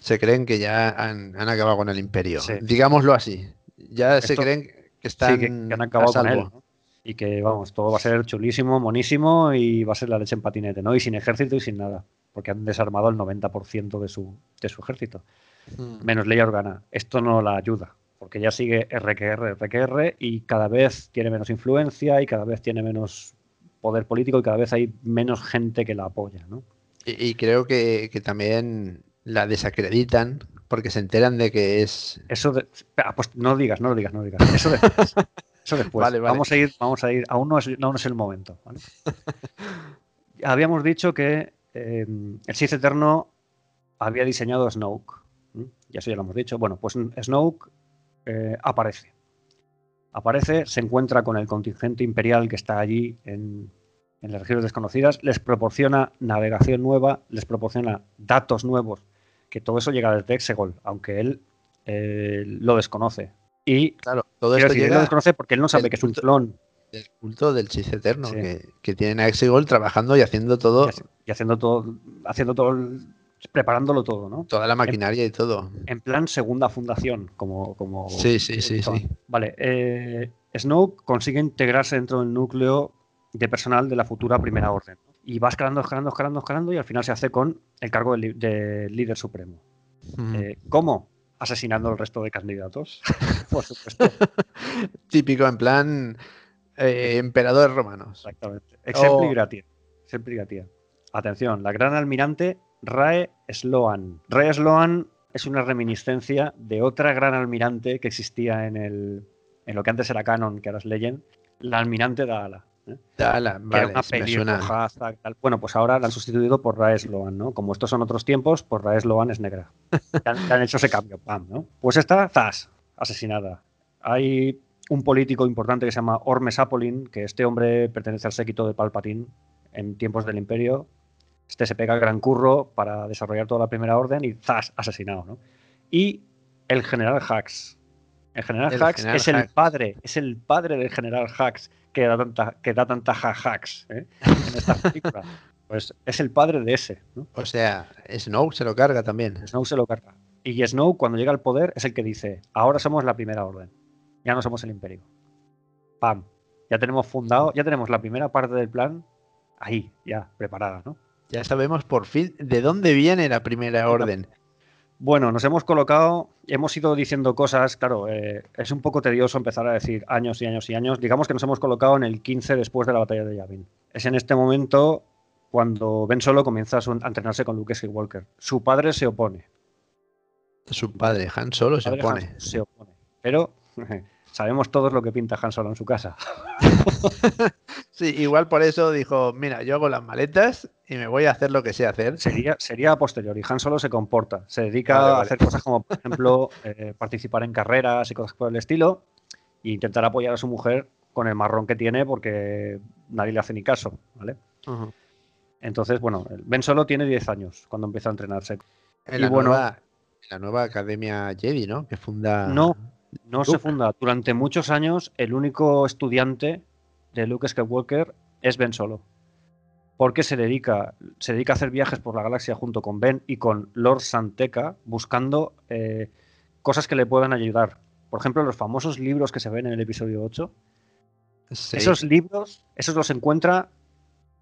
Se creen que ya han, han acabado con el imperio. Sí. Digámoslo así. Ya se creen que están Sí, que, que han acabado a con él. ¿no? Y que, vamos, todo va a ser chulísimo, monísimo y va a ser la leche en patinete, ¿no? Y sin ejército y sin nada. Porque han desarmado el 90% de su, de su ejército. Mm. Menos Leia Organa. Esto no la ayuda. Porque ya sigue RQR, RQR y cada vez tiene menos influencia y cada vez tiene menos poder político y cada vez hay menos gente que la apoya, ¿no? Y, y creo que, que también la desacreditan porque se enteran de que es. Eso de- ah, pues no lo digas, no lo digas, no lo digas. Eso después. [laughs] Eso después. Vale, vale. Vamos a ir, vamos a ir. Aún no es, aún no es el momento. ¿vale? [laughs] Habíamos dicho que eh, el Sith Eterno había diseñado a Snoke. Y eso ya lo hemos dicho. Bueno, pues Snoke eh, aparece. Aparece, se encuentra con el contingente imperial que está allí en, en las regiones desconocidas, les proporciona navegación nueva, les proporciona datos nuevos, que todo eso llega desde Exegol, aunque él eh, lo desconoce. Y Claro, todo quiero esto decir, él lo llega desconoce porque él no sabe que es un clon del culto del Sith Eterno, Sí. que, que tienen a Exegol trabajando y haciendo todo, y, haci- y haciendo todo, haciendo todo, el- preparándolo todo, ¿no? toda la maquinaria y todo. En plan segunda fundación, como, como Sí, sí, sí, sí. Vale, eh, Snoke consigue integrarse dentro del núcleo de personal de la futura Primera Orden. Y va escalando, escalando, escalando, escalando y al final se hace con el cargo de, líder supremo. Mm. Eh, ¿Cómo? Asesinando al resto de candidatos. [laughs] Por supuesto. Típico, en plan eh, emperadores romanos. Exactamente. Exempli Oh. gratia. Exempli gratia. Atención, la gran almirante Rae Sloan. Rae Sloan es una reminiscencia de otra gran almirante que existía en, el, en lo que antes era canon, que ahora es Legend, la almirante Daala. Dala, que era vale, una tal. Bueno, pues ahora la han sustituido por Rae Sloan, ¿no? Como estos son otros tiempos, pues Rae Sloan es negra. [laughs] Le han, hecho ese cambio, pam, ¿no? Pues esta, zas, asesinada. Hay un político importante que se llama Ormes Apolin, que este hombre pertenece al séquito de Palpatine en tiempos del Imperio. Este se pega el gran curro para desarrollar toda la primera orden y zas, asesinado, ¿no? Y el general Hax. El general El Hax general es el padre, es el padre del general Hax que da tanta, que da tanta jajax ¿eh? en esta [laughs] película. Pues es el padre de ese, ¿no? O sea, Snoke se lo carga también. Snow se lo carga. Y Snow, cuando llega al poder, es el que dice: Ahora somos la primera orden. Ya no somos el imperio. ¡Pam! Ya tenemos fundado, ya tenemos la primera parte del plan ahí, ya, preparada, ¿no? Ya sabemos por fin de dónde viene la primera orden. Bueno, nos hemos colocado, hemos ido diciendo cosas, claro, eh, es un poco tedioso empezar a decir años y años y años. Digamos que nos hemos colocado en el 15 después de la batalla de Yavin. Es en este momento cuando Ben Solo comienza a entrenarse con Luke Skywalker. Su padre se opone. Su padre, Han Solo, se opone. Han se opone. Pero [laughs] sabemos todos lo que pinta Han Solo en su casa. [laughs] Sí, igual por eso dijo, mira, yo hago las maletas y me voy a hacer lo que sé hacer. Sería, sería a posteriori. Han Solo se comporta. Se dedica Vale, a hacer cosas como, por ejemplo, [laughs] eh, participar en carreras y cosas por el estilo. E intentar apoyar a su mujer con el marrón que tiene porque nadie le hace ni caso, ¿vale? Entonces, bueno, Ben Solo tiene 10 años cuando empieza a entrenarse. En Y la, bueno- nueva, en la nueva Academia Jedi, ¿no? Que funda. No, no se funda. Durante muchos años, el único estudiante de Luke Skywalker es Ben Solo. Porque se dedica, se dedica a hacer viajes por la galaxia junto con Ben y con Lord Santeca, buscando eh, cosas que le puedan ayudar. Por ejemplo, los famosos libros que se ven en el episodio 8. Sí. Esos libros, esos los encuentra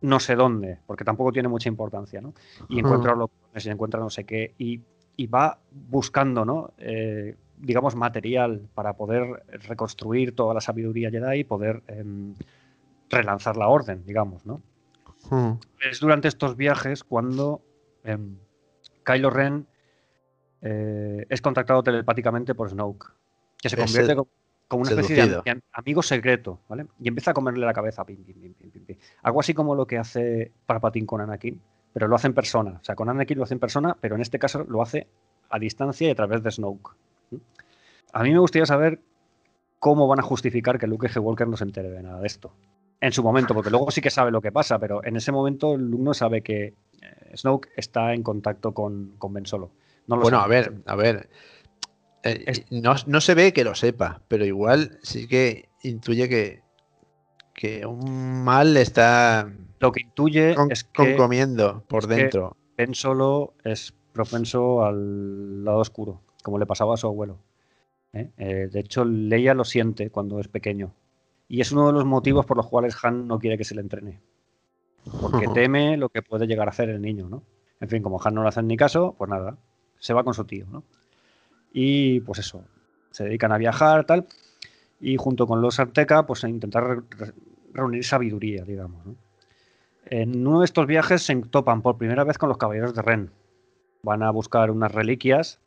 no sé dónde, porque tampoco tiene mucha importancia, ¿no? Y encuentra Ujú. holocones y encuentra no sé qué, y, y va buscando, ¿no? Eh, digamos, material para poder reconstruir toda la sabiduría Jedi y poder em, relanzar la orden, digamos, ¿no? Ujú. Es durante estos viajes cuando em, Kylo Ren eh, es contactado telepáticamente por Snoke, que se convierte como una especie de seducido. amigo secreto, ¿vale? Y empieza a comerle la cabeza, pim, pim, pim. Algo así como lo que hace Palpatine con Anakin, pero lo hace en persona. O sea, con Anakin lo hace en persona, pero en este caso lo hace a distancia y a través de Snoke. A mí me gustaría saber cómo van a justificar que Luke Skywalker no se entere de nada de esto. En su momento, porque luego sí que sabe lo que pasa, pero en ese momento Luke no sabe que eh, Snoke está en contacto con, con Ben Solo. No lo Bueno, a ver, a ver. Eh, Es- no, no se ve que lo sepa, pero igual sí que intuye que, que un mal está Lo que intuye con- es que concomiendo por dentro. Ben Solo es propenso al lado oscuro, como le pasaba a su abuelo. ¿eh? Eh, de hecho, Leia lo siente cuando es pequeño. Y es uno de los motivos por los cuales Han no quiere que se le entrene. Porque teme lo que puede llegar a hacer el niño, ¿no? En fin, como Han no le hacen ni caso, pues nada, se va con su tío, ¿no? Y pues eso, se dedican a viajar, tal, y junto con los Arteca, pues a intentar re- re- reunir sabiduría, digamos, ¿no? En uno de estos viajes se topan por primera vez con los caballeros de Ren. Van a buscar unas reliquias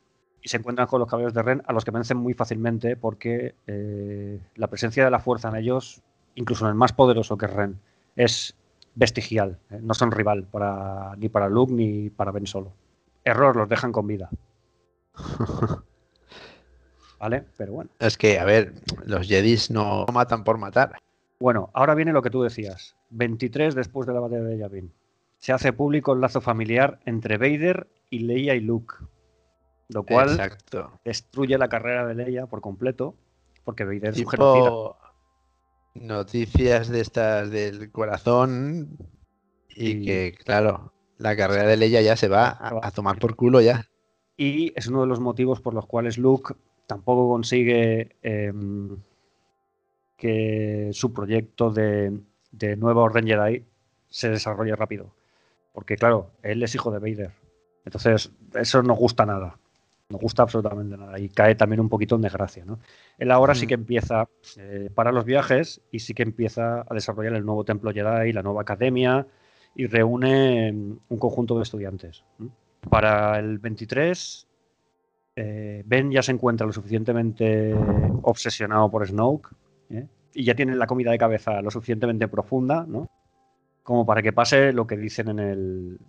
y se encuentran con los caballeros de Ren, a los que vencen muy fácilmente porque eh, la presencia de la fuerza en ellos, incluso en el más poderoso que es Ren, es vestigial. ¿eh? No son rival para, ni para Luke ni para Ben Solo. Error, los dejan con vida. [laughs] ¿Vale? Pero bueno. Es que, a ver, los Jedis no matan por matar. Bueno, ahora viene lo que tú decías. 23 después de la batalla de Yavin. Se hace público el lazo familiar entre Vader y Leia y Luke. Lo cual Exacto. destruye la carrera de Leia por completo, porque Vader es un genocida. Tipo noticias de estas del corazón y, Y- que, claro, la carrera de Leia ya se va a, a tomar por culo ya. Y es uno de los motivos por los cuales Luke tampoco consigue em, que su proyecto de, de nueva orden Jedi se desarrolle rápido. Porque, claro, él es hijo de Vader. Entonces, eso no gusta nada. No gusta absolutamente nada. Y cae también un poquito en desgracia. ¿no? Él ahora sí Mm. que empieza eh, para los viajes y sí que empieza a desarrollar el nuevo templo Jedi, la nueva academia y reúne em, un conjunto de estudiantes. Para el 23, eh, Ben ya se encuentra lo suficientemente obsesionado por Snoke ¿eh? y ya tiene la comida de cabeza lo suficientemente profunda, ¿no? Como para que pase lo que dicen en el,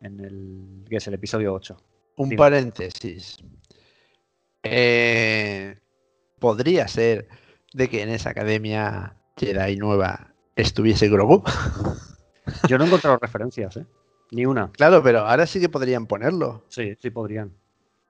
en el, que es el episodio 8. Un paréntesis. Eh, Podría ser de que en esa academia Jedi nueva estuviese Grogu. [laughs] Yo no he encontrado referencias, ¿eh? Ni una. Claro, pero ahora sí que podrían ponerlo Sí, sí podrían.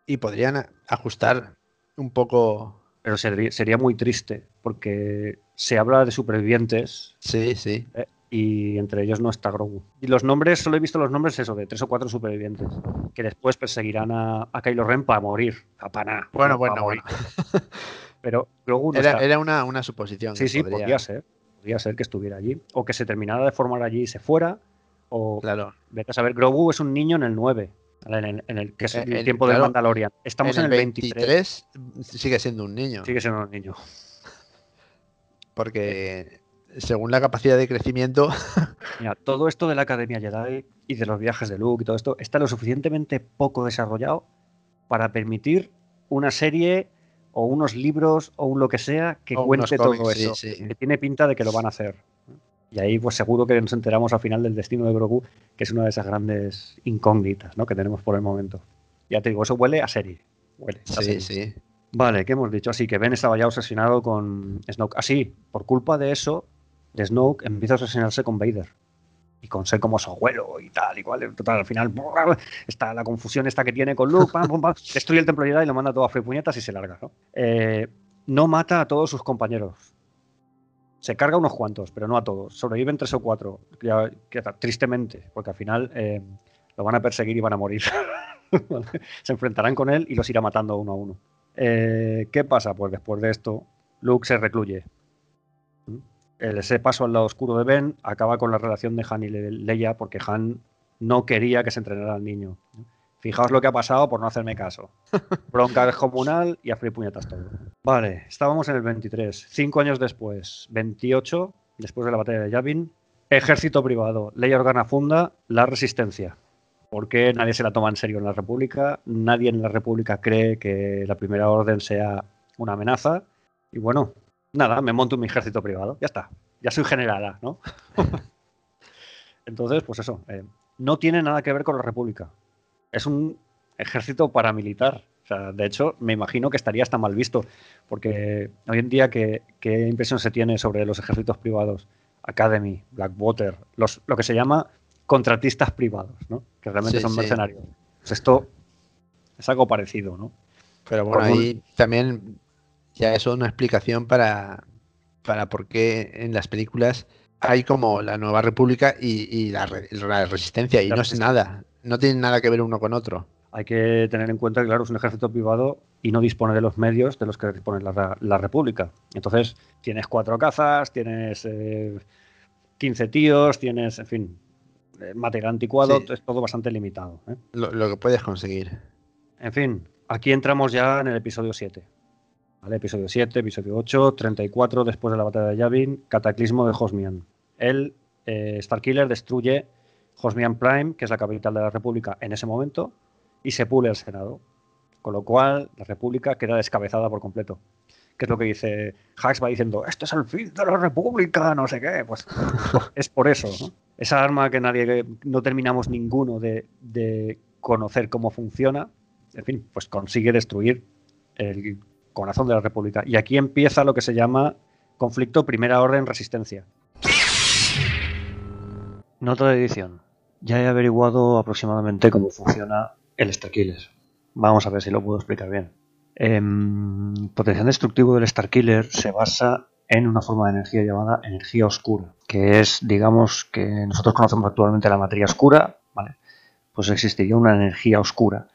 y podrían ajustar un poco. Pero sería, sería muy triste porque se habla de supervivientes Sí, sí. ¿eh? Y entre ellos no está Grogu. Y los nombres, solo he visto los nombres eso, de tres o cuatro supervivientes que después perseguirán a, a Kylo Ren para morir. A. Bueno, bueno, bueno. [laughs] Pero Grogu no Era, está. era una, una suposición. Sí, sí, podría- podría ser. Podría ser que estuviera allí. O que se terminara de formar allí y se fuera. O Claro. vete a saber, Grogu es un niño en el 9. En el, en el que es Eh, el, el- tiempo del claro, Mandalorian. Estamos en, en el 23. sigue siendo un niño. Sigue siendo un niño. Porque según la capacidad de crecimiento, [laughs] Mira, todo esto de la Academia Jedi y de los viajes de Luke y todo esto está lo suficientemente poco desarrollado para permitir una serie o unos libros o un lo que sea que O cuente todo cómics, eso. sí. Que tiene pinta de que lo van a hacer. Y ahí pues seguro que nos enteramos al final del destino de Grogu, que es una de esas grandes incógnitas ¿no? que tenemos por el momento. Ya te digo, eso huele a serie. Huele a sí, serie. sí. Vale, ¿qué hemos dicho? Así que Ben estaba ya obsesionado con Snoke. Así, por culpa de eso, Snoke empieza a obsesionarse con Vader. Y con ser como su abuelo y tal, igual. Total, al final, [laughs] está la confusión esta que tiene con Luke, pam, pam, pam, [laughs] destruye el templo Jedi y lo manda todo a puñetas y se larga. ¿no? Eh, no mata a todos sus compañeros. Se carga unos cuantos, pero no a todos. Sobreviven tres o cuatro, ya- tristemente, porque al final eh, lo van a perseguir y van a morir. [laughs] Se enfrentarán con él y los irá matando uno a uno. Eh, ¿Qué pasa? Pues después de esto, Luke se recluye. Ese paso al lado oscuro de Ben acaba con la relación de Han y Le- Leia porque Han no quería que se entrenara al niño. Fijaos lo que ha pasado por no hacerme caso. [laughs] Bronca descomunal y a free puñetas todo. Vale, estábamos en el 23. Cinco años después, 28, después de la batalla de Yavin, ejército privado. Ley Organa funda la resistencia. Porque nadie se la toma en serio en la República, nadie en la República cree que la Primera Orden sea una amenaza. Y bueno, nada, me monto mi ejército privado, ya está, ya soy generala, ¿no? [laughs] Entonces, pues eso, eh, no tiene nada que ver con la República. Es un ejército paramilitar. O sea, de hecho, me imagino que estaría hasta mal visto, porque hoy en día, ¿qué, qué impresión se tiene sobre los ejércitos privados? Academy, Blackwater, los, lo que se llama contratistas privados, ¿no? Que realmente Sí, son sí. mercenarios. Pues esto es algo parecido, ¿no? Pero bueno, un- ahí también ya eso es una explicación para, para por qué en las películas hay como la Nueva República y, y la, la Resistencia, y La no es nada, no tienen nada que ver uno con otro. Hay que tener en cuenta que, claro, es un ejército privado y no dispone de los medios de los que dispone la, la República. Entonces, tienes cuatro cazas, tienes eh, 15 tíos, tienes, en fin, eh, material anticuado, Sí. es todo bastante limitado. ¿eh? Lo, lo que puedes conseguir. En fin, aquí entramos ya en el episodio 7. ¿Vale? Episodio 7, episodio 8, 34, después de la batalla de Yavin, cataclismo de Hosmian. El eh, Starkiller destruye Hosmian Prime, que es la capital de la República en ese momento, y se pule el Senado. Con lo cual, la República queda descabezada por completo. Que es lo que dice Hax va diciendo, esto es el fin de la República, no sé qué. Pues [laughs] es por eso, ¿no? Esa arma que nadie, no terminamos ninguno de, de conocer cómo funciona, en fin, pues consigue destruir el corazón de la República. Y aquí empieza lo que se llama conflicto primera orden resistencia. Nota de edición. Ya he averiguado aproximadamente cómo funciona el Starkiller. Vamos a ver si lo puedo explicar bien. El potencial destructivo del Starkiller se basa en una forma de energía llamada energía oscura, que es, digamos, que nosotros conocemos actualmente la materia oscura, ¿vale? Pues existiría una energía oscura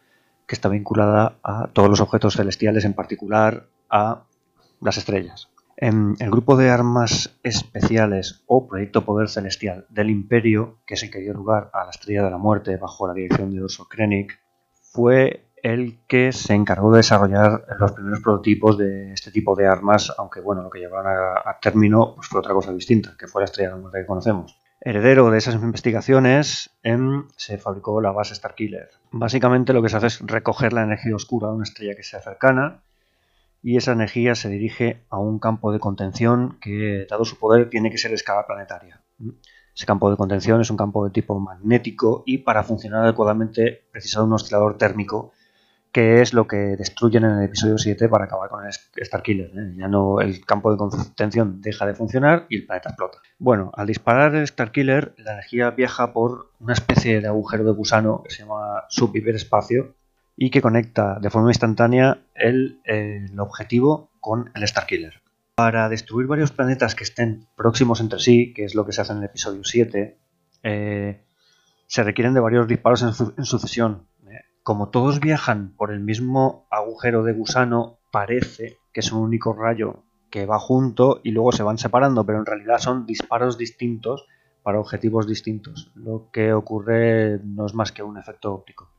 que está vinculada a todos los objetos celestiales, en particular a las estrellas. En el grupo de armas especiales o proyecto poder celestial del Imperio, que es el que lugar a la Estrella de la Muerte bajo la dirección de Orso Krennic, fue el que se encargó de desarrollar los primeros prototipos de este tipo de armas, aunque bueno, lo que llevaron a, a término pues, fue otra cosa distinta, que fue la Estrella de la Muerte que conocemos. Heredero de esas investigaciones, em, se fabricó la base Starkiller. Básicamente lo que se hace es recoger la energía oscura de una estrella que sea cercana y esa energía se dirige a un campo de contención que, dado su poder, tiene que ser de escala planetaria. Ese campo de contención es un campo de tipo magnético y para funcionar adecuadamente precisa de un oscilador térmico que es lo que destruyen en el episodio 7 para acabar con el Starkiller. ¿eh? Ya no el campo de contención deja de funcionar y el planeta explota. Bueno, al disparar el Starkiller, la energía viaja por una especie de agujero de gusano que se llama subhiperespacio y que conecta de forma instantánea el, el objetivo con el Starkiller. Para destruir varios planetas que estén próximos entre sí, que es lo que se hace en el episodio 7, eh, se requieren de varios disparos en, su en sucesión. Como todos viajan por el mismo agujero de gusano, parece que es un único rayo que va junto y luego se van separando, pero en realidad son disparos distintos para objetivos distintos. Lo que ocurre no es más que un efecto óptico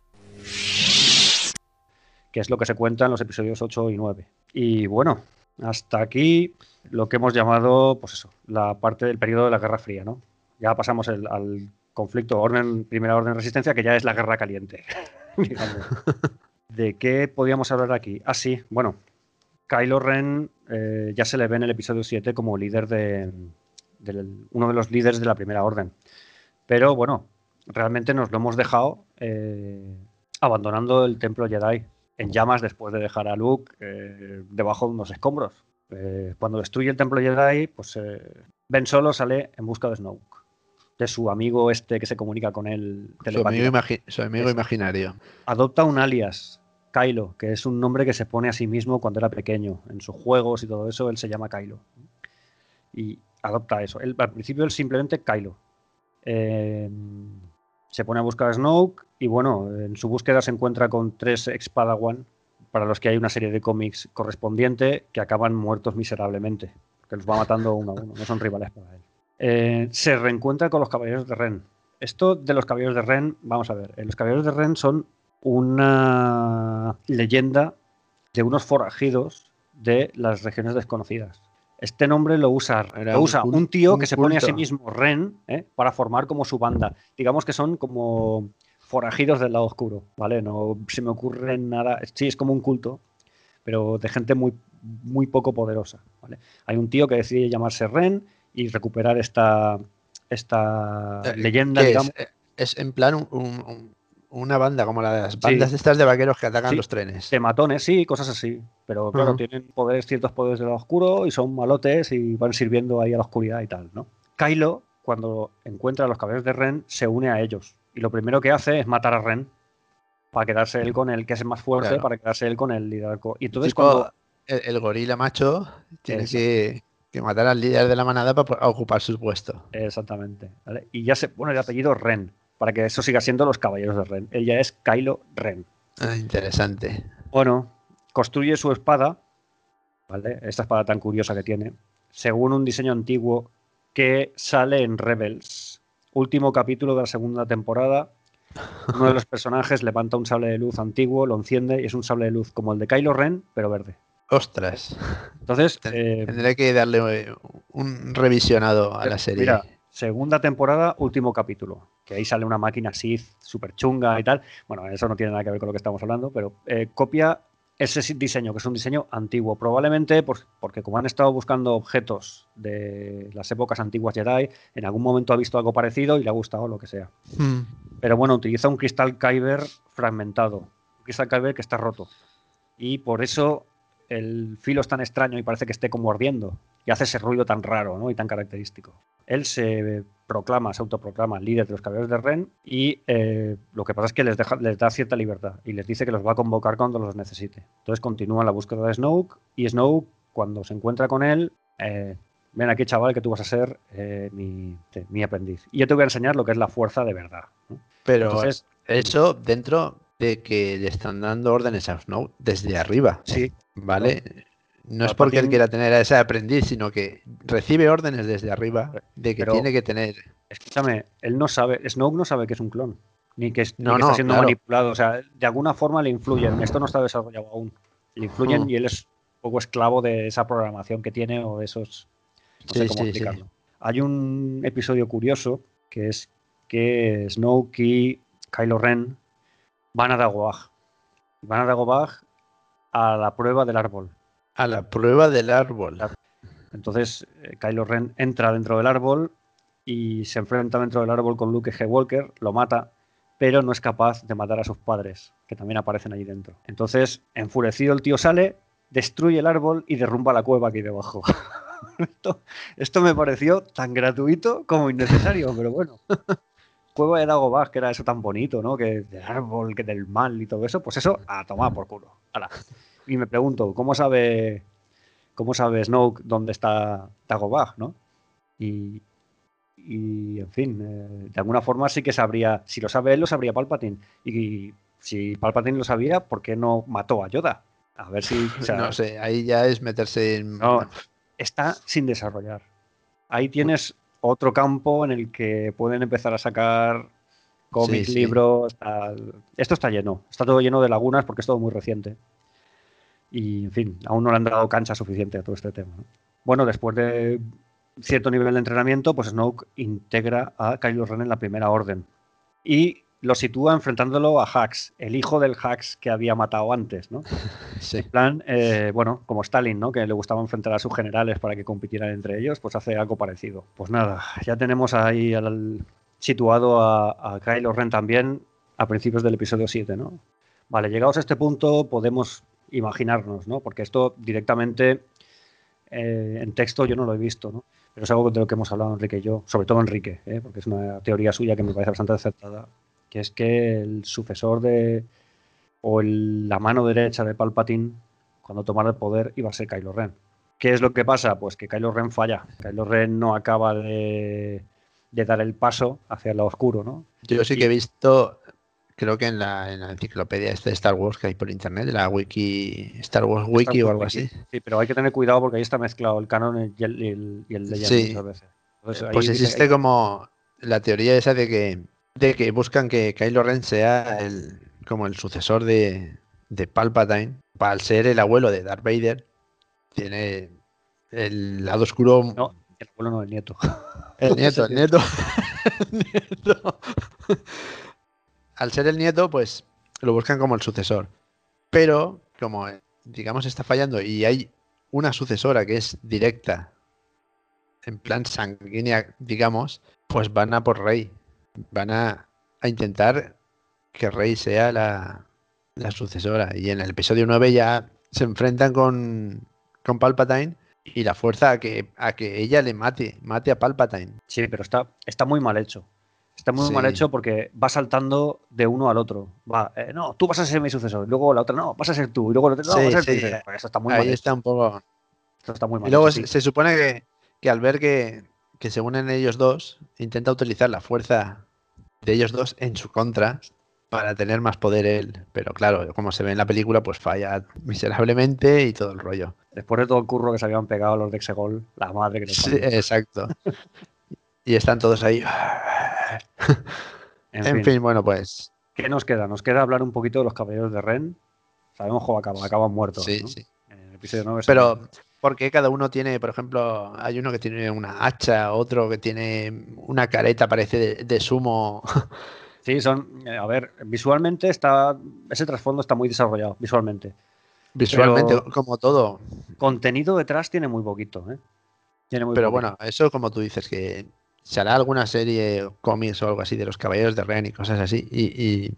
que es lo que se cuenta en los episodios 8 y 9. Y bueno, hasta aquí lo que hemos llamado, pues eso, la parte del periodo de la Guerra Fría, ¿no? Ya pasamos al conflicto orden, primera orden resistencia, que ya es la guerra caliente. [laughs] ¿De qué podíamos hablar aquí? Ah, sí, bueno, Kylo Ren eh, ya se le ve en el episodio 7 como líder de, uno de los líderes de la primera orden. Pero bueno, realmente nos lo hemos dejado eh, abandonando el templo Jedi en llamas después de dejar a Luke eh, debajo de unos escombros. Cuando destruye el templo Jedi, pues Ben Solo sale en busca de Snoke, de su amigo este que se comunica con él. Su amigo, imagi- su amigo imaginario. Adopta un alias, Kylo, que es un nombre que se pone a sí mismo cuando era pequeño. En sus juegos y todo eso, él se llama Kylo. Y adopta eso. Él, al principio él simplemente Kylo. Eh, se pone a buscar a Snoke y bueno, en su búsqueda se encuentra con tres ex Padawan, para los que hay una serie de cómics correspondiente que acaban muertos miserablemente, que los va matando uno a uno, no son rivales para él. Eh, se reencuentra con los Caballeros de Ren. Esto de los Caballeros de Ren, vamos a ver, eh, los Caballeros de Ren son una leyenda de unos forajidos de las regiones desconocidas. Este nombre lo usa, Era lo un usa un tío un que se pone a sí mismo Ren ¿eh? para formar como su banda. Digamos que son como forajidos del lado oscuro, ¿vale? No se me ocurre nada. Sí, es como un culto, pero de gente muy, muy poco poderosa, ¿vale? Hay un tío que decide llamarse Ren y recuperar esta, esta Eh, leyenda, ¿Qué digamos. es? Eh, Es en plan un- un- un- una banda, como las bandas estas de vaqueros que atacan Sí. los trenes. de matones, sí, cosas así. Pero claro, tienen poderes, ciertos poderes del lado oscuro y son malotes y van sirviendo ahí a la oscuridad y tal, ¿no? Kylo, cuando encuentra a los caballeros de Ren, se une a ellos. Y lo primero que hace es matar a Ren para quedarse él con el que es más fuerte, Claro. para quedarse él con el liderazgo. Y entonces Tipo, cuando el, el gorila macho tiene que, que matar al líder de la manada para ocupar su puesto. Exactamente. ¿vale? Y ya se pone el apellido Ren, para que eso siga siendo los caballeros de Ren. Ella es Kylo Ren. Ah, interesante. Bueno, construye su espada, ¿vale? Esta espada tan curiosa que tiene, según un diseño antiguo que sale en Rebels. Último capítulo de la segunda temporada. Uno de los [laughs] personajes levanta un sable de luz antiguo, lo enciende y es un sable de luz como el de Kylo Ren, pero verde. Ostras, Entonces, eh, tendré que darle eh, un revisionado a la serie. Mira, segunda temporada, último capítulo. Que ahí sale una máquina Sith súper chunga y tal. Bueno, eso no tiene nada que ver con lo que estamos hablando, pero eh, copia ese diseño, que es un diseño antiguo. Probablemente porque como han estado buscando objetos de las épocas antiguas Jedi, en algún momento ha visto algo parecido y le ha gustado lo que sea. Hmm. Pero bueno, utiliza un cristal Kyber fragmentado. Un cristal Kyber que está roto. Y por eso el filo es tan extraño y parece que esté como ardiendo. Y hace ese ruido tan raro ¿no? y tan característico. Él se proclama, se autoproclama líder de los caballeros de Ren y eh, lo que pasa es que les, deja- les da cierta libertad y les dice que los va a convocar cuando los necesite. Entonces continúa la búsqueda de Snoke y Snoke, cuando se encuentra con él, eh, ven aquí chaval que tú vas a ser eh, mi, aprendiz. Y yo te voy a enseñar lo que es la fuerza de verdad. ¿no? Pero Entonces, eso dentro de que le están dando órdenes a Snow desde arriba, sí, ¿vale? No es porque él quiera tener a ese aprendiz, sino que recibe órdenes desde arriba de que Pero- tiene que tener. escúchame, él no sabe, Snoke no sabe que es un clon, ni que, ni No, que no, está siendo claro. manipulado. O sea, de alguna forma le influyen. Esto no está desarrollado aún. Le influyen Mm. y él es un poco esclavo de esa programación que tiene o de esos. No sé Sí, cómo sí, sí. explicarlo. Hay un episodio curioso que es que Snoke y Kylo Ren van a Dagobah. Van a Dagobah a la prueba del árbol. A la prueba del árbol. Entonces, eh, Kylo Ren entra dentro del árbol y se enfrenta dentro del árbol con Luke Skywalker, lo mata, pero no es capaz de matar a sus padres, que también aparecen allí dentro. Entonces, enfurecido, el tío sale, destruye el árbol y derrumba la cueva aquí debajo. [laughs] esto, esto me pareció tan gratuito como innecesario, pero bueno. [laughs] Cueva de Dagobah, que era eso tan bonito, ¿no? Que del árbol, que del mal y todo eso, pues eso, a tomar por culo. Y me pregunto, ¿cómo sabe ¿Cómo sabe Snoke dónde está Dagobah, no? Y, y, en fin, eh, de alguna forma sí que sabría, si lo sabe él, lo sabría Palpatine. Y, si Palpatine lo sabía, ¿por qué no mató a Yoda? A ver si... o sea, [laughs] no sé, ahí ya es meterse en. No. está sin desarrollar. Ahí tienes otro campo en el que pueden empezar a sacar cómics, Sí, sí. libros, tal. Esto está lleno, está todo lleno de lagunas porque es todo muy reciente. Y, en fin, aún no le han dado cancha suficiente a todo este tema. ¿no? Bueno, después de cierto nivel de entrenamiento, pues Snoke integra a Kylo Ren en la primera orden. Y lo sitúa enfrentándolo a Hax, el hijo del Hax que había matado antes, ¿no? [laughs] Sí. En plan, eh, bueno, como Stalin, ¿no? Que le gustaba enfrentar a sus generales para que compitieran entre ellos, pues hace algo parecido. Pues nada, ya tenemos ahí al- situado a, a Kylo Ren también a principios del episodio 7, ¿no? Vale, llegados a este punto podemos imaginarnos, ¿no? Porque esto directamente eh, en texto yo no lo he visto, ¿no? Pero es algo de lo que hemos hablado Enrique y yo, sobre todo Enrique, ¿eh? porque es una teoría suya que me parece bastante acertada, que es que el sucesor de, o el- la mano derecha de Palpatine, cuando tomara el poder, iba a ser Kylo Ren. ¿Qué es lo que pasa? Pues que Kylo Ren falla. Kylo Ren no acaba de, de dar el paso hacia lo oscuro, ¿no? Yo sí que he visto, creo que en la, en la enciclopedia de Star Wars que hay por internet, la wiki, Star Wars Wiki o algo así. Sí, pero hay que tener cuidado porque ahí está mezclado el canon y el, y el, y el Legend Sí. muchas veces. Entonces, Pues dice- existe como la teoría esa de que, de que buscan que Kylo Ren sea el, como el sucesor de, de Palpatine. Al ser el abuelo de Darth Vader, tiene el lado oscuro. No, el abuelo no, el nieto. El [laughs] nieto, el nieto. [laughs] El nieto. Al ser el nieto, pues lo buscan como el sucesor. Pero, como eh, digamos está fallando y hay una sucesora que es directa, en plan sanguínea, digamos, pues van a por Rey. Van a, a intentar que Rey sea la, la sucesora. Y en el episodio 9 ya se enfrentan con, con Palpatine y la fuerza a que, a que ella le mate, mate a Palpatine. Sí, pero está, está muy mal hecho. Está muy mal Sí. hecho porque va saltando de uno al otro. Va, eh, no, tú vas a ser mi sucesor. Luego la otra, no, vas a ser tú. Y luego la otra, no, Sí, vas a ser tú. sí. Dices, "Pues Esto está muy mal Ahí hecho. está un poco. Esto está muy mal Y luego hecho, se, se supone que, que al ver que, que se unen ellos dos, intenta utilizar la fuerza de ellos dos en su contra para tener más poder él. Pero claro, como se ve en la película, pues falla miserablemente y todo el rollo. Después de todo el curro que se habían pegado los de Exegol, la madre que nos Sí, exacto. [laughs] Y están todos ahí. En, [laughs] En fin, fin, bueno, pues ¿qué nos queda? Nos queda hablar un poquito de los caballeros de Ren. Sabemos cómo acaban, acaban muertos. sí, ¿no? sí. En el episodio 9 Pero, porque cada uno tiene, por ejemplo, hay uno que tiene una hacha, otro que tiene una careta, parece de, de sumo. [laughs] Sí, son. eh, a ver, visualmente está. Ese trasfondo está muy desarrollado, visualmente. Visualmente, Pero- como todo. Contenido detrás tiene muy poquito, ¿eh? Tiene muy Pero poquito. bueno, eso como tú dices, que se hará alguna serie, cómics o algo así de los Caballeros de Ren y cosas así. Y,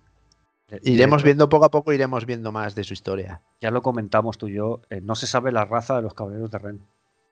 iremos de- viendo poco a poco, iremos viendo más de su historia. Ya lo comentamos tú y yo. eh, no se sabe la raza de los caballeros de Ren.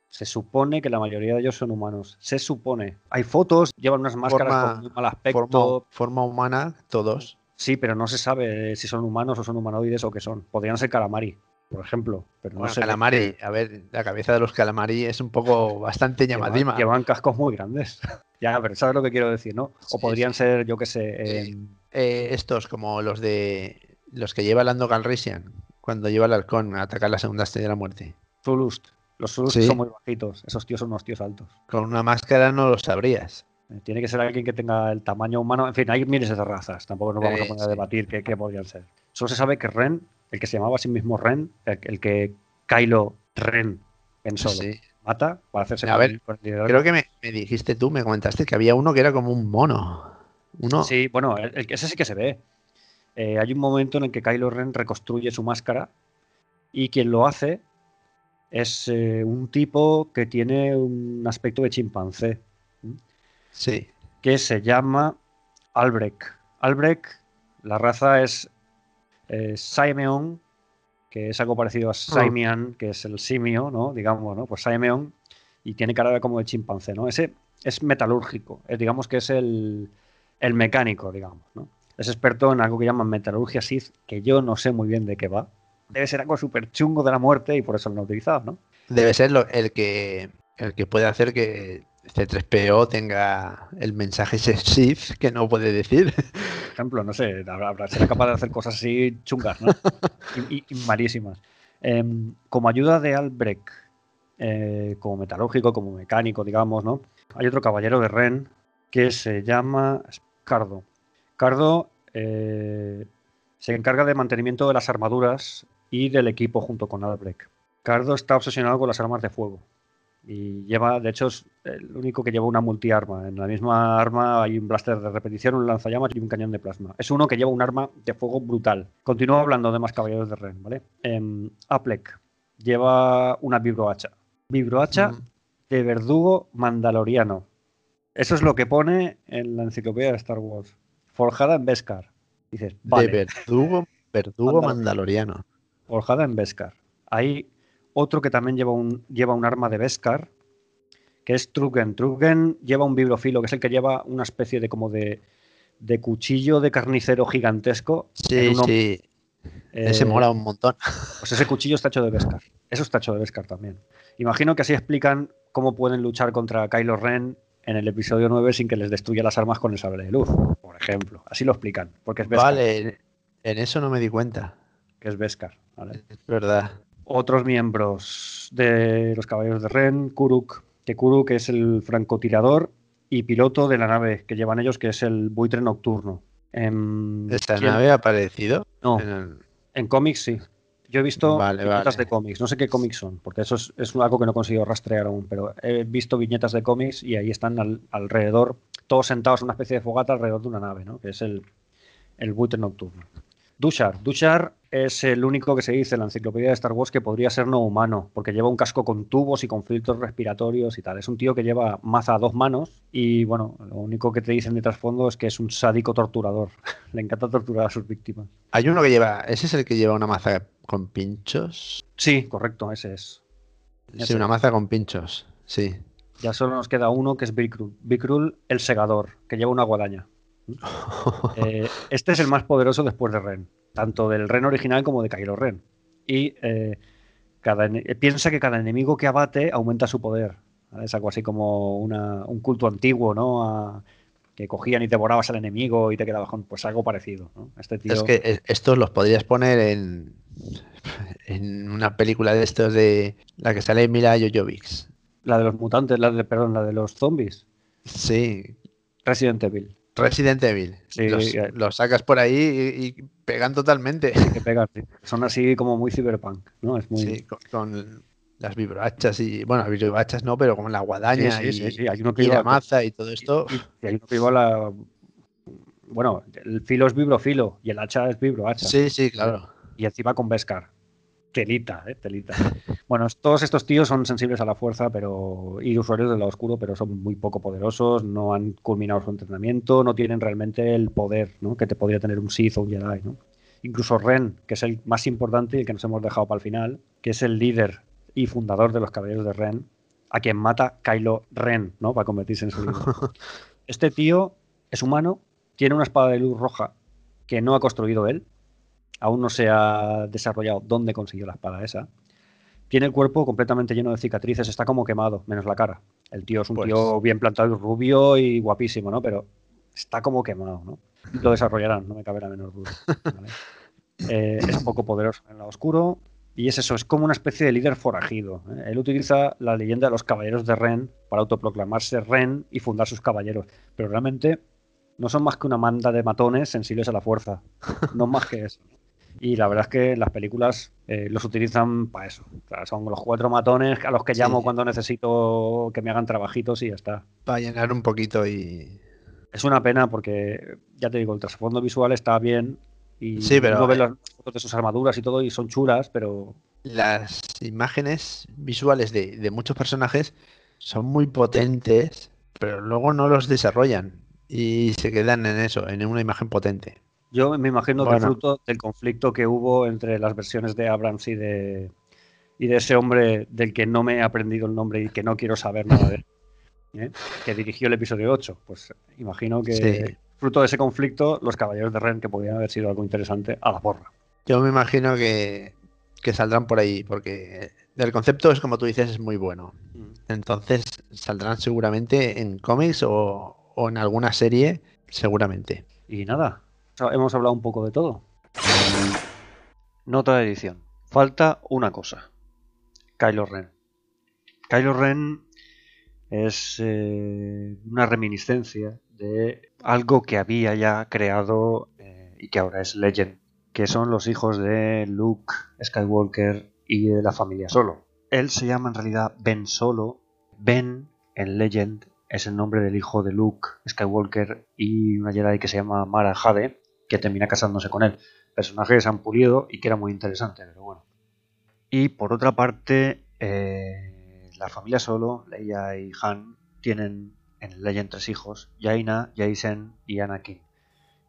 Se supone que la mayoría de ellos son humanos. Se supone. Hay fotos, llevan unas máscaras Forma- con muy mal aspecto. Forma, forma humana, todos. Sí, pero no se sabe si son humanos o son humanoides o qué son. Podrían ser calamari, por ejemplo. Pero no Bueno, se ve. calamari, a ver, la cabeza de los calamari es un poco bastante Llevan, llamativa. llevan cascos muy grandes. [laughs] ya, pero ¿sabes lo que quiero decir, no? O Sí, podrían sí. ser, yo qué sé, Sí. Eh, estos, como los de los que lleva Lando Calrissian, cuando lleva el halcón a atacar la segunda estrella de la muerte. Zulust. Los Zulust Sí. son muy bajitos. Esos tíos son unos tíos altos. Con una máscara no lo sabrías. Eh, Tiene que ser alguien que tenga el tamaño humano. En fin, hay miles de razas. Tampoco nos vamos a poner a debatir qué, qué podrían ser. Solo se sabe que Ren, el que se llamaba a sí mismo Ren, el, el que Kylo Ren en solo Sí. mata para hacerse A ver. Creo que me, me dijiste tú, me comentaste que había uno que era como un mono. Uno. Sí, bueno, el, el- ese sí que se ve. Eh, hay un momento en el que Kylo Ren reconstruye su máscara y quien lo hace es eh, un tipo que tiene un aspecto de chimpancé. Sí. que se llama Albrecht. Albrecht, la raza es eh, Simeon, que es algo parecido a Simian, que es el simio, ¿no? Digamos, ¿no? Pues Simeon, y tiene cara de como de chimpancé, ¿no? Ese es metalúrgico, es, digamos que es el, el mecánico, digamos, ¿no? Es experto en algo que llaman metalurgia Sith, que yo no sé muy bien de qué va. Debe ser algo súper chungo de la muerte y por eso lo han utilizado, ¿no? Debe ser lo- el que el que puede hacer que C3PO tenga el mensaje ese Sith que no puede decir. Por ejemplo, no sé, habrá, será capaz de hacer cosas así chungas, ¿no? [laughs] y, y- y malísimas. Em, como ayuda de Albrecht, eh, como metalúrgico, como mecánico, digamos, ¿no? Hay otro caballero de Ren que se llama Cardo. Cardo eh, se encarga de mantenimiento de las armaduras y del equipo junto con Albrecht. Cardo está obsesionado con las armas de fuego. Y lleva, de hecho, es el único que lleva una multiarma. En la misma arma hay un blaster de repetición, un lanzallamas y un cañón de plasma. Es uno que lleva un arma de fuego brutal. Continúo hablando de más caballeros de Ren, ¿vale? Em, Aplec lleva una vibrohacha. Vibrohacha Mm. de verdugo mandaloriano. Eso es lo que pone en la enciclopedia de Star Wars. Forjada en Beskar. Dices, vale. De verdugo Verdugo Mandaloriano. forjada en Beskar. Hay otro que también lleva un, lleva un arma de Beskar, que es Trugen. Trugen lleva un bibliofilo, que es el que lleva una especie de como de, de cuchillo de carnicero gigantesco. Sí, uno- sí. eh, Ese mola un montón. Pues ese cuchillo está hecho de Beskar. Eso está hecho de Beskar también. Imagino que así explican cómo pueden luchar contra Kylo Ren en el episodio 9 sin que les destruya las armas con el sable de luz, por ejemplo. Así lo explican, porque es Beskar. Vale, en eso no me di cuenta. Que es Beskar. ¿vale? Es verdad. otros miembros de los Caballeros de Ren, Kuruk, que Kuruk es el francotirador y piloto de la nave que llevan ellos, que es el buitre nocturno. En, ¿Esta ¿quién? nave ha aparecido? No, En el- en cómics sí. Yo he visto Vale, viñetas vale. de cómics, no sé qué cómics son, porque eso es, es algo que no he conseguido rastrear aún, pero he visto viñetas de cómics y ahí están al- alrededor, todos sentados en una especie de fogata alrededor de una nave, ¿no? que es el, el buitre nocturno. Dushar. Dushar es el único que se dice en la enciclopedia de Star Wars que podría ser no humano, porque lleva un casco con tubos y con filtros respiratorios y tal. Es un tío que lleva maza a dos manos y, bueno, lo único que te dicen de trasfondo es que es un sádico torturador. [laughs] Le encanta torturar a sus víctimas. Hay uno que lleva. ¿Ese es el que lleva una maza con pinchos? Sí, correcto, ese es. Sí, Ese una es. maza con pinchos. Sí. Ya solo nos queda uno que es. Bikrul, el segador, que lleva una guadaña. [laughs] Eh, este es el más poderoso después de Ren, tanto del Ren original como de Kylo Ren. Y eh, cada eh, piensa que cada enemigo que abate aumenta su poder. ¿vale? Es algo así como una- un culto antiguo, ¿no? A- que cogían y devorabas al enemigo y te quedabas con pues algo parecido. ¿no? Este tío. Es que eh, estos los podrías poner en. En una película de estos de. La que sale Mila Jojovic. La de los mutantes, la de, perdón, la de los zombies. Sí. Resident Evil. Resident Evil. Sí, los, eh. los sacas por ahí y, y pegan totalmente. Que pegan, sí. Son así como muy cyberpunk, ¿no? Es muy. Sí, con, con las vibrohachas y. Bueno, las vibrohachas no, pero como la guadaña Sí, sí, y, sí, sí, hay uno que y la maza y todo esto. Y hay uno que lleva la. Bueno, el filo es vibrofilo y el hacha es vibrohacha. Sí, sí, claro. Y encima con Beskar. Telita, eh, telita. Bueno, todos estos tíos son sensibles a la fuerza pero y usuarios del lado oscuro, pero son muy poco poderosos, no han culminado su entrenamiento, no tienen realmente el poder ¿no? que te podría tener un Sith o un Jedi. ¿no? Incluso Ren, que es el más importante y el que nos hemos dejado para el final, que es el líder y fundador de los Caballeros de Ren, a quien mata Kylo Ren, ¿no? Para convertirse en su líder. [laughs] Este tío es humano, tiene una espada de luz roja que no ha construido él, aún no se ha desarrollado dónde consiguió la espada esa. Tiene el cuerpo completamente lleno de cicatrices, está como quemado, menos la cara. El tío es un Pues- tío bien plantado y rubio y guapísimo, ¿no? Pero está como quemado, ¿no? [laughs] Lo desarrollarán, no me cabe la menor duda. ¿vale? [laughs] Eh, es poco poderoso en lado oscuro y es eso, es como una especie de líder forajido. ¿eh? Él utiliza la leyenda de los caballeros de Ren para autoproclamarse Ren y fundar sus caballeros, pero realmente no son más que una manda de matones sensibles a la fuerza, no más que eso. Y la verdad es que las películas eh, los utilizan para eso. O sea, son los cuatro matones a los que Sí. llamo cuando necesito que me hagan trabajitos y ya está. Para llenar un poquito y. Es una pena porque, ya te digo, el trasfondo visual está bien y Sí, pero, uno ve eh, las fotos de sus armaduras y todo y son chulas, pero Las imágenes visuales de, de muchos personajes son muy potentes, pero luego no los desarrollan y se quedan en eso, en una imagen potente. Yo me imagino que Bueno. fruto del conflicto que hubo entre las versiones de Abrams y de, y de ese hombre del que no me he aprendido el nombre y que no quiero saber nada de él, ¿eh? que dirigió el episodio 8. Pues imagino que Sí. fruto de ese conflicto, los caballeros de Ren, que podían haber sido algo interesante, a la porra. Yo me imagino que, que saldrán por ahí, porque el concepto es como tú dices, es muy bueno. Entonces saldrán seguramente en cómics o, o en alguna serie, seguramente. Y nada, hemos hablado un poco de todo. Nota de edición. Falta una cosa. Kylo Ren. Kylo Ren es eh, una reminiscencia de algo que había ya creado eh, y que ahora es Legend, que son los hijos de Luke Skywalker y de la familia Solo. Él se llama en realidad Ben Solo. Ben en Legend es el nombre del hijo de Luke Skywalker y una Jedi que se llama Mara Jade, que termina casándose con él personaje se han pulido y que era muy interesante, pero bueno. Y por otra parte, eh, la familia Solo, Leia y Han, tienen en Legend tres hijos, Jaina, Jason y Anakin.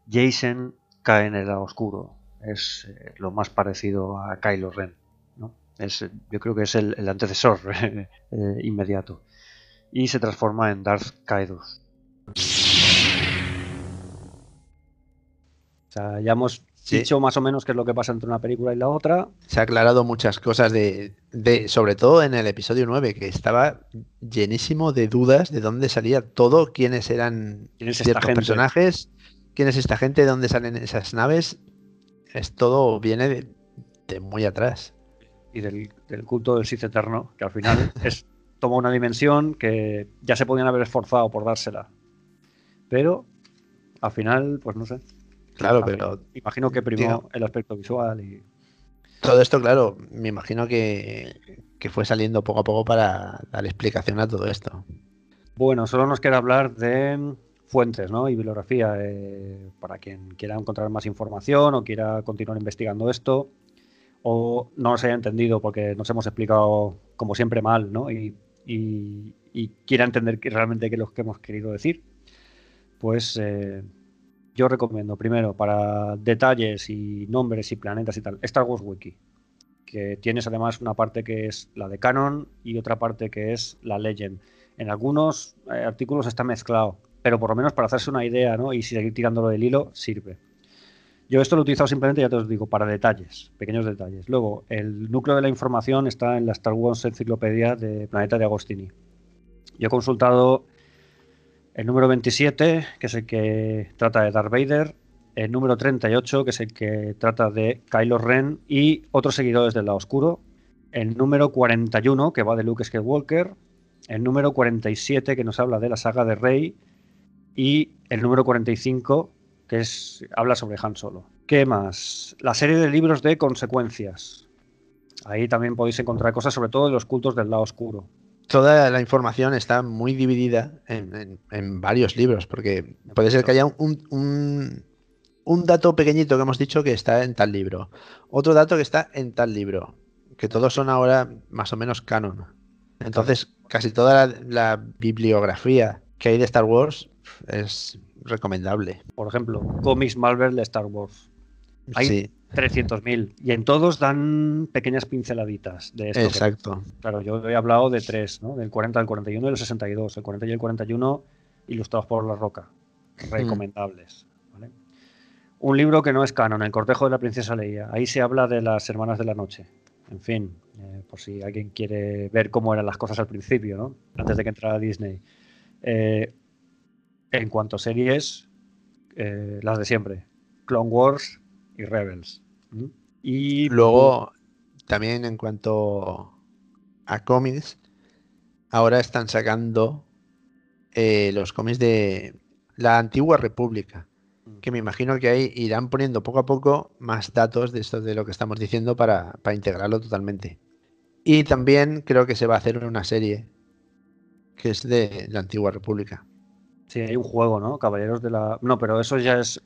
Jason cae en el lado oscuro, es eh, lo más parecido a Kylo Ren. ¿no? Es, yo creo que es el, antecesor [laughs] eh, inmediato. Y se transforma en Darth Kaidos. O sea, ya hemos Sí. dicho más o menos qué es lo que pasa entre una película y la otra. Se ha aclarado muchas cosas de, de, sobre todo en el episodio 9, que estaba llenísimo de dudas de dónde salía todo, quiénes eran ¿Quién ciertos personajes, quién es esta gente, de dónde salen esas naves. Es todo viene de, de muy atrás. y del, del culto del Sith eterno, que al final [laughs] es toma una dimensión que ya se podían haber esforzado por dársela. Pero al final, pues no sé. Claro, pero Imagino que primó el aspecto visual y. todo esto, claro, me imagino que, que fue saliendo poco a poco para dar explicación a todo esto. Bueno, solo nos queda hablar de fuentes ¿no? y bibliografía. eh, para quien quiera encontrar más información o quiera continuar investigando esto, o no se haya entendido porque nos hemos explicado, como siempre, mal, ¿no? Y, y- y quiera entender que realmente qué es lo que hemos querido decir, pues eh, yo recomiendo, primero, para detalles y nombres y planetas y tal, Star Wars Wiki. Que tienes además una parte que es la de canon y otra parte que es la legend. En algunos eh, artículos está mezclado, pero por lo menos para hacerse una idea ¿no? y seguir tirándolo del hilo sirve. Yo esto lo he utilizado simplemente, ya te os digo, para detalles, pequeños detalles. Luego, el núcleo de la información está en la Star Wars Enciclopedia de Planeta de Agostini. Yo he consultado el número 27, que es el que trata de Darth Vader, el número 38, que es el que trata de Kylo Ren y otros seguidores del lado oscuro, el número 41, que va de Luke Skywalker, el número 47 que nos habla de la saga de Rey y el número 45 que es habla sobre Han Solo. ¿Qué más? La serie de libros de consecuencias. Ahí también podéis encontrar cosas sobre todo de los cultos del lado oscuro. Toda la información está muy dividida en, en- en varios libros, porque puede ser que haya un, un- un dato pequeñito que hemos dicho que está en tal libro, otro dato que está en tal libro, que todos son ahora más o menos canon. Entonces, casi toda la, la bibliografía que hay de Star Wars es recomendable. Por ejemplo, cómics Marvel de Star Wars. Hay Sí, 300.000 y en todos dan pequeñas pinceladitas de esto. que- exacto. Claro, yo he hablado de tres, ¿no? Del 40 al 41 y el 62. El 40 y el 41 ilustrados por La Roca. Recomendables. ¿vale? Un libro que no es canon, El cortejo de la princesa Leia. Ahí se habla de las hermanas de la noche. En fin, eh, por si alguien quiere ver cómo eran las cosas al principio, ¿no? Antes de que entrara Disney. Eh, en cuanto a series, eh, las de siempre. Clone Wars y Rebels. Y Luego, también en cuanto a cómics, ahora están sacando eh, los cómics de la antigua República, que me imagino que ahí irán poniendo poco a poco más datos de esto de lo que estamos diciendo para, para integrarlo totalmente. Y también creo que se va a hacer una serie que es de la antigua República. Sí, hay un juego, ¿no? Caballeros de la. No, pero eso ya es.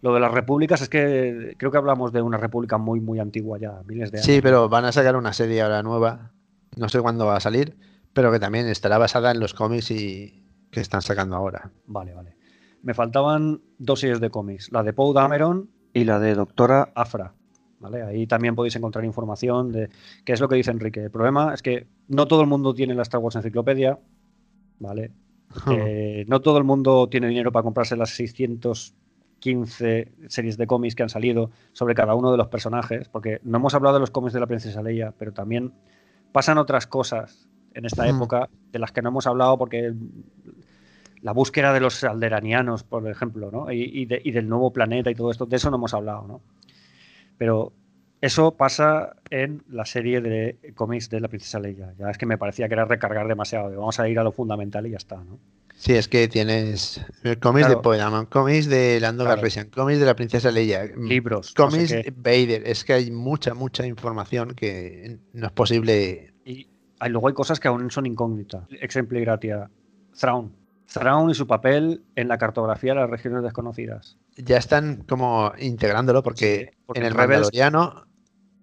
Lo de las repúblicas es que creo que hablamos de una república muy, muy antigua ya, miles de años. Sí, pero van a sacar una serie ahora nueva, no sé cuándo va a salir, pero que también estará basada en los cómics y que están sacando ahora. Vale, vale. Me faltaban dos series de cómics. La de Poe Dameron, Y la de Doctora Afra. ¿Vale? Ahí también podéis encontrar información de qué es lo que dice Enrique. El problema es que no todo el mundo tiene la Star Wars Enciclopedia, ¿vale? [laughs] Eh, no todo el mundo tiene dinero para comprarse las 615 series de cómics que han salido sobre cada uno de los personajes, porque no hemos hablado de los cómics de la princesa Leia, pero también pasan otras cosas en esta Hmm. época de las que no hemos hablado porque la búsqueda de los alderanianos, por ejemplo, ¿no? y, y de- y del nuevo planeta y todo esto, de eso no hemos hablado, ¿no? Pero eso pasa en la serie de cómics de la princesa Leia. Ya es que me parecía que era recargar demasiado. Vamos a ir a lo fundamental y ya está, ¿no? Sí, es que tienes eh, cómics Claro. de Poedaman, cómics de Lando Claro. Calrissian, cómics de la princesa Leia, mm, Libros. no sé cómics de Vader. Es que hay mucha, mucha información que no es posible. Y luego hay cosas que aún son incógnitas. Ejemplo gratia. Thrawn. Thrawn y su papel en la cartografía de las regiones desconocidas. Ya están como integrándolo porque, Sí, porque en el Rebels Mandaloriano,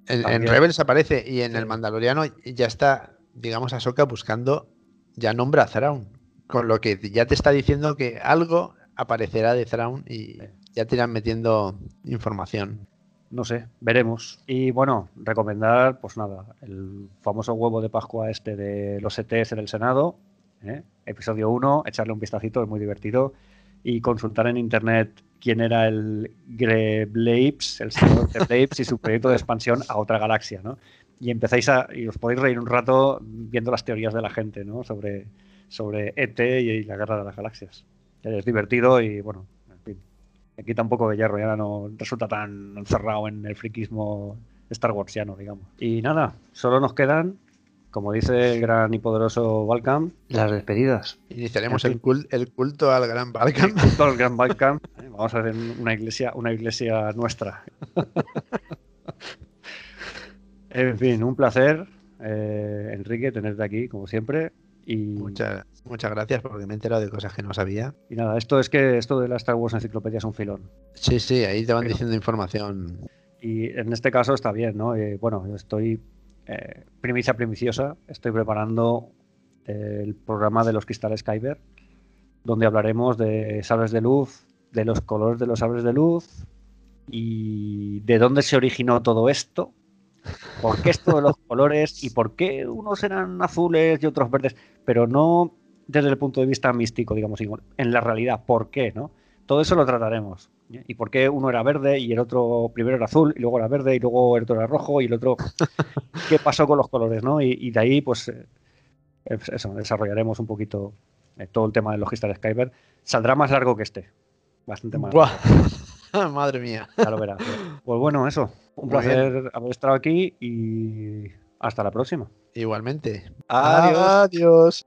en, en. Rebels aparece y en Sí. el Mandaloriano ya está, digamos, Ahsoka buscando, ya nombra a Thrawn. Con lo que ya te está diciendo que algo aparecerá de Thrawn y ya te irán metiendo información. no sé, veremos. Y bueno, recomendar, pues nada, el famoso huevo de Pascua este de los ETs en el Senado, ¿eh? episodio 1, echarle un vistacito, es muy divertido, y consultar en internet quién era el Greblapes, el señor [laughs] Greblapes y su proyecto de expansión a otra galaxia, ¿no? Y empezáis a, y os podéis reír un rato viendo las teorías de la gente, ¿no? Sobre, sobre ET y la guerra de las galaxias. Es divertido y bueno, en fin. Aquí tampoco de hierro, ya no resulta tan encerrado en el friquismo Star Warsiano, digamos. Y nada, solo nos quedan, como dice el gran y poderoso Balcam, Las despedidas. Iniciaremos el, cul- el culto al gran Balkan. todo el gran Balcam. ¿eh? Vamos a hacer una iglesia, una iglesia nuestra. [laughs] en fin, un placer, eh, Enrique, tenerte aquí, como siempre. Y, Muchas, muchas gracias porque me he enterado de cosas que no sabía. y nada, esto es que esto de la Star Wars Enciclopedia es un filón. Sí, sí, ahí te van Pero- diciendo información. Y en este caso está bien, ¿no? Eh, bueno, yo estoy eh, primicia primiciosa, estoy preparando el programa de los cristales Kyber, donde hablaremos de sables de luz, de los colores de los sables de luz y de dónde se originó todo esto, por qué esto de los colores y por qué unos eran azules y otros verdes, pero no desde el punto de vista místico, digamos, en la realidad, ¿por qué, no? Todo eso lo trataremos. ¿eh? ¿Y por qué uno era verde y el otro primero era azul y luego era verde y luego el otro era rojo y el otro... [laughs] ¿Qué pasó con los colores, no? Y, y de ahí, pues, eh, es- eso, desarrollaremos un poquito eh, todo el tema de los cristales Kyber. Saldrá más largo que este. Bastante más. Largo, [laughs] Madre mía. Ya lo verás. Pues bueno, eso. Un Muy placer haber estado aquí y hasta la próxima. Igualmente. Adiós. Adiós.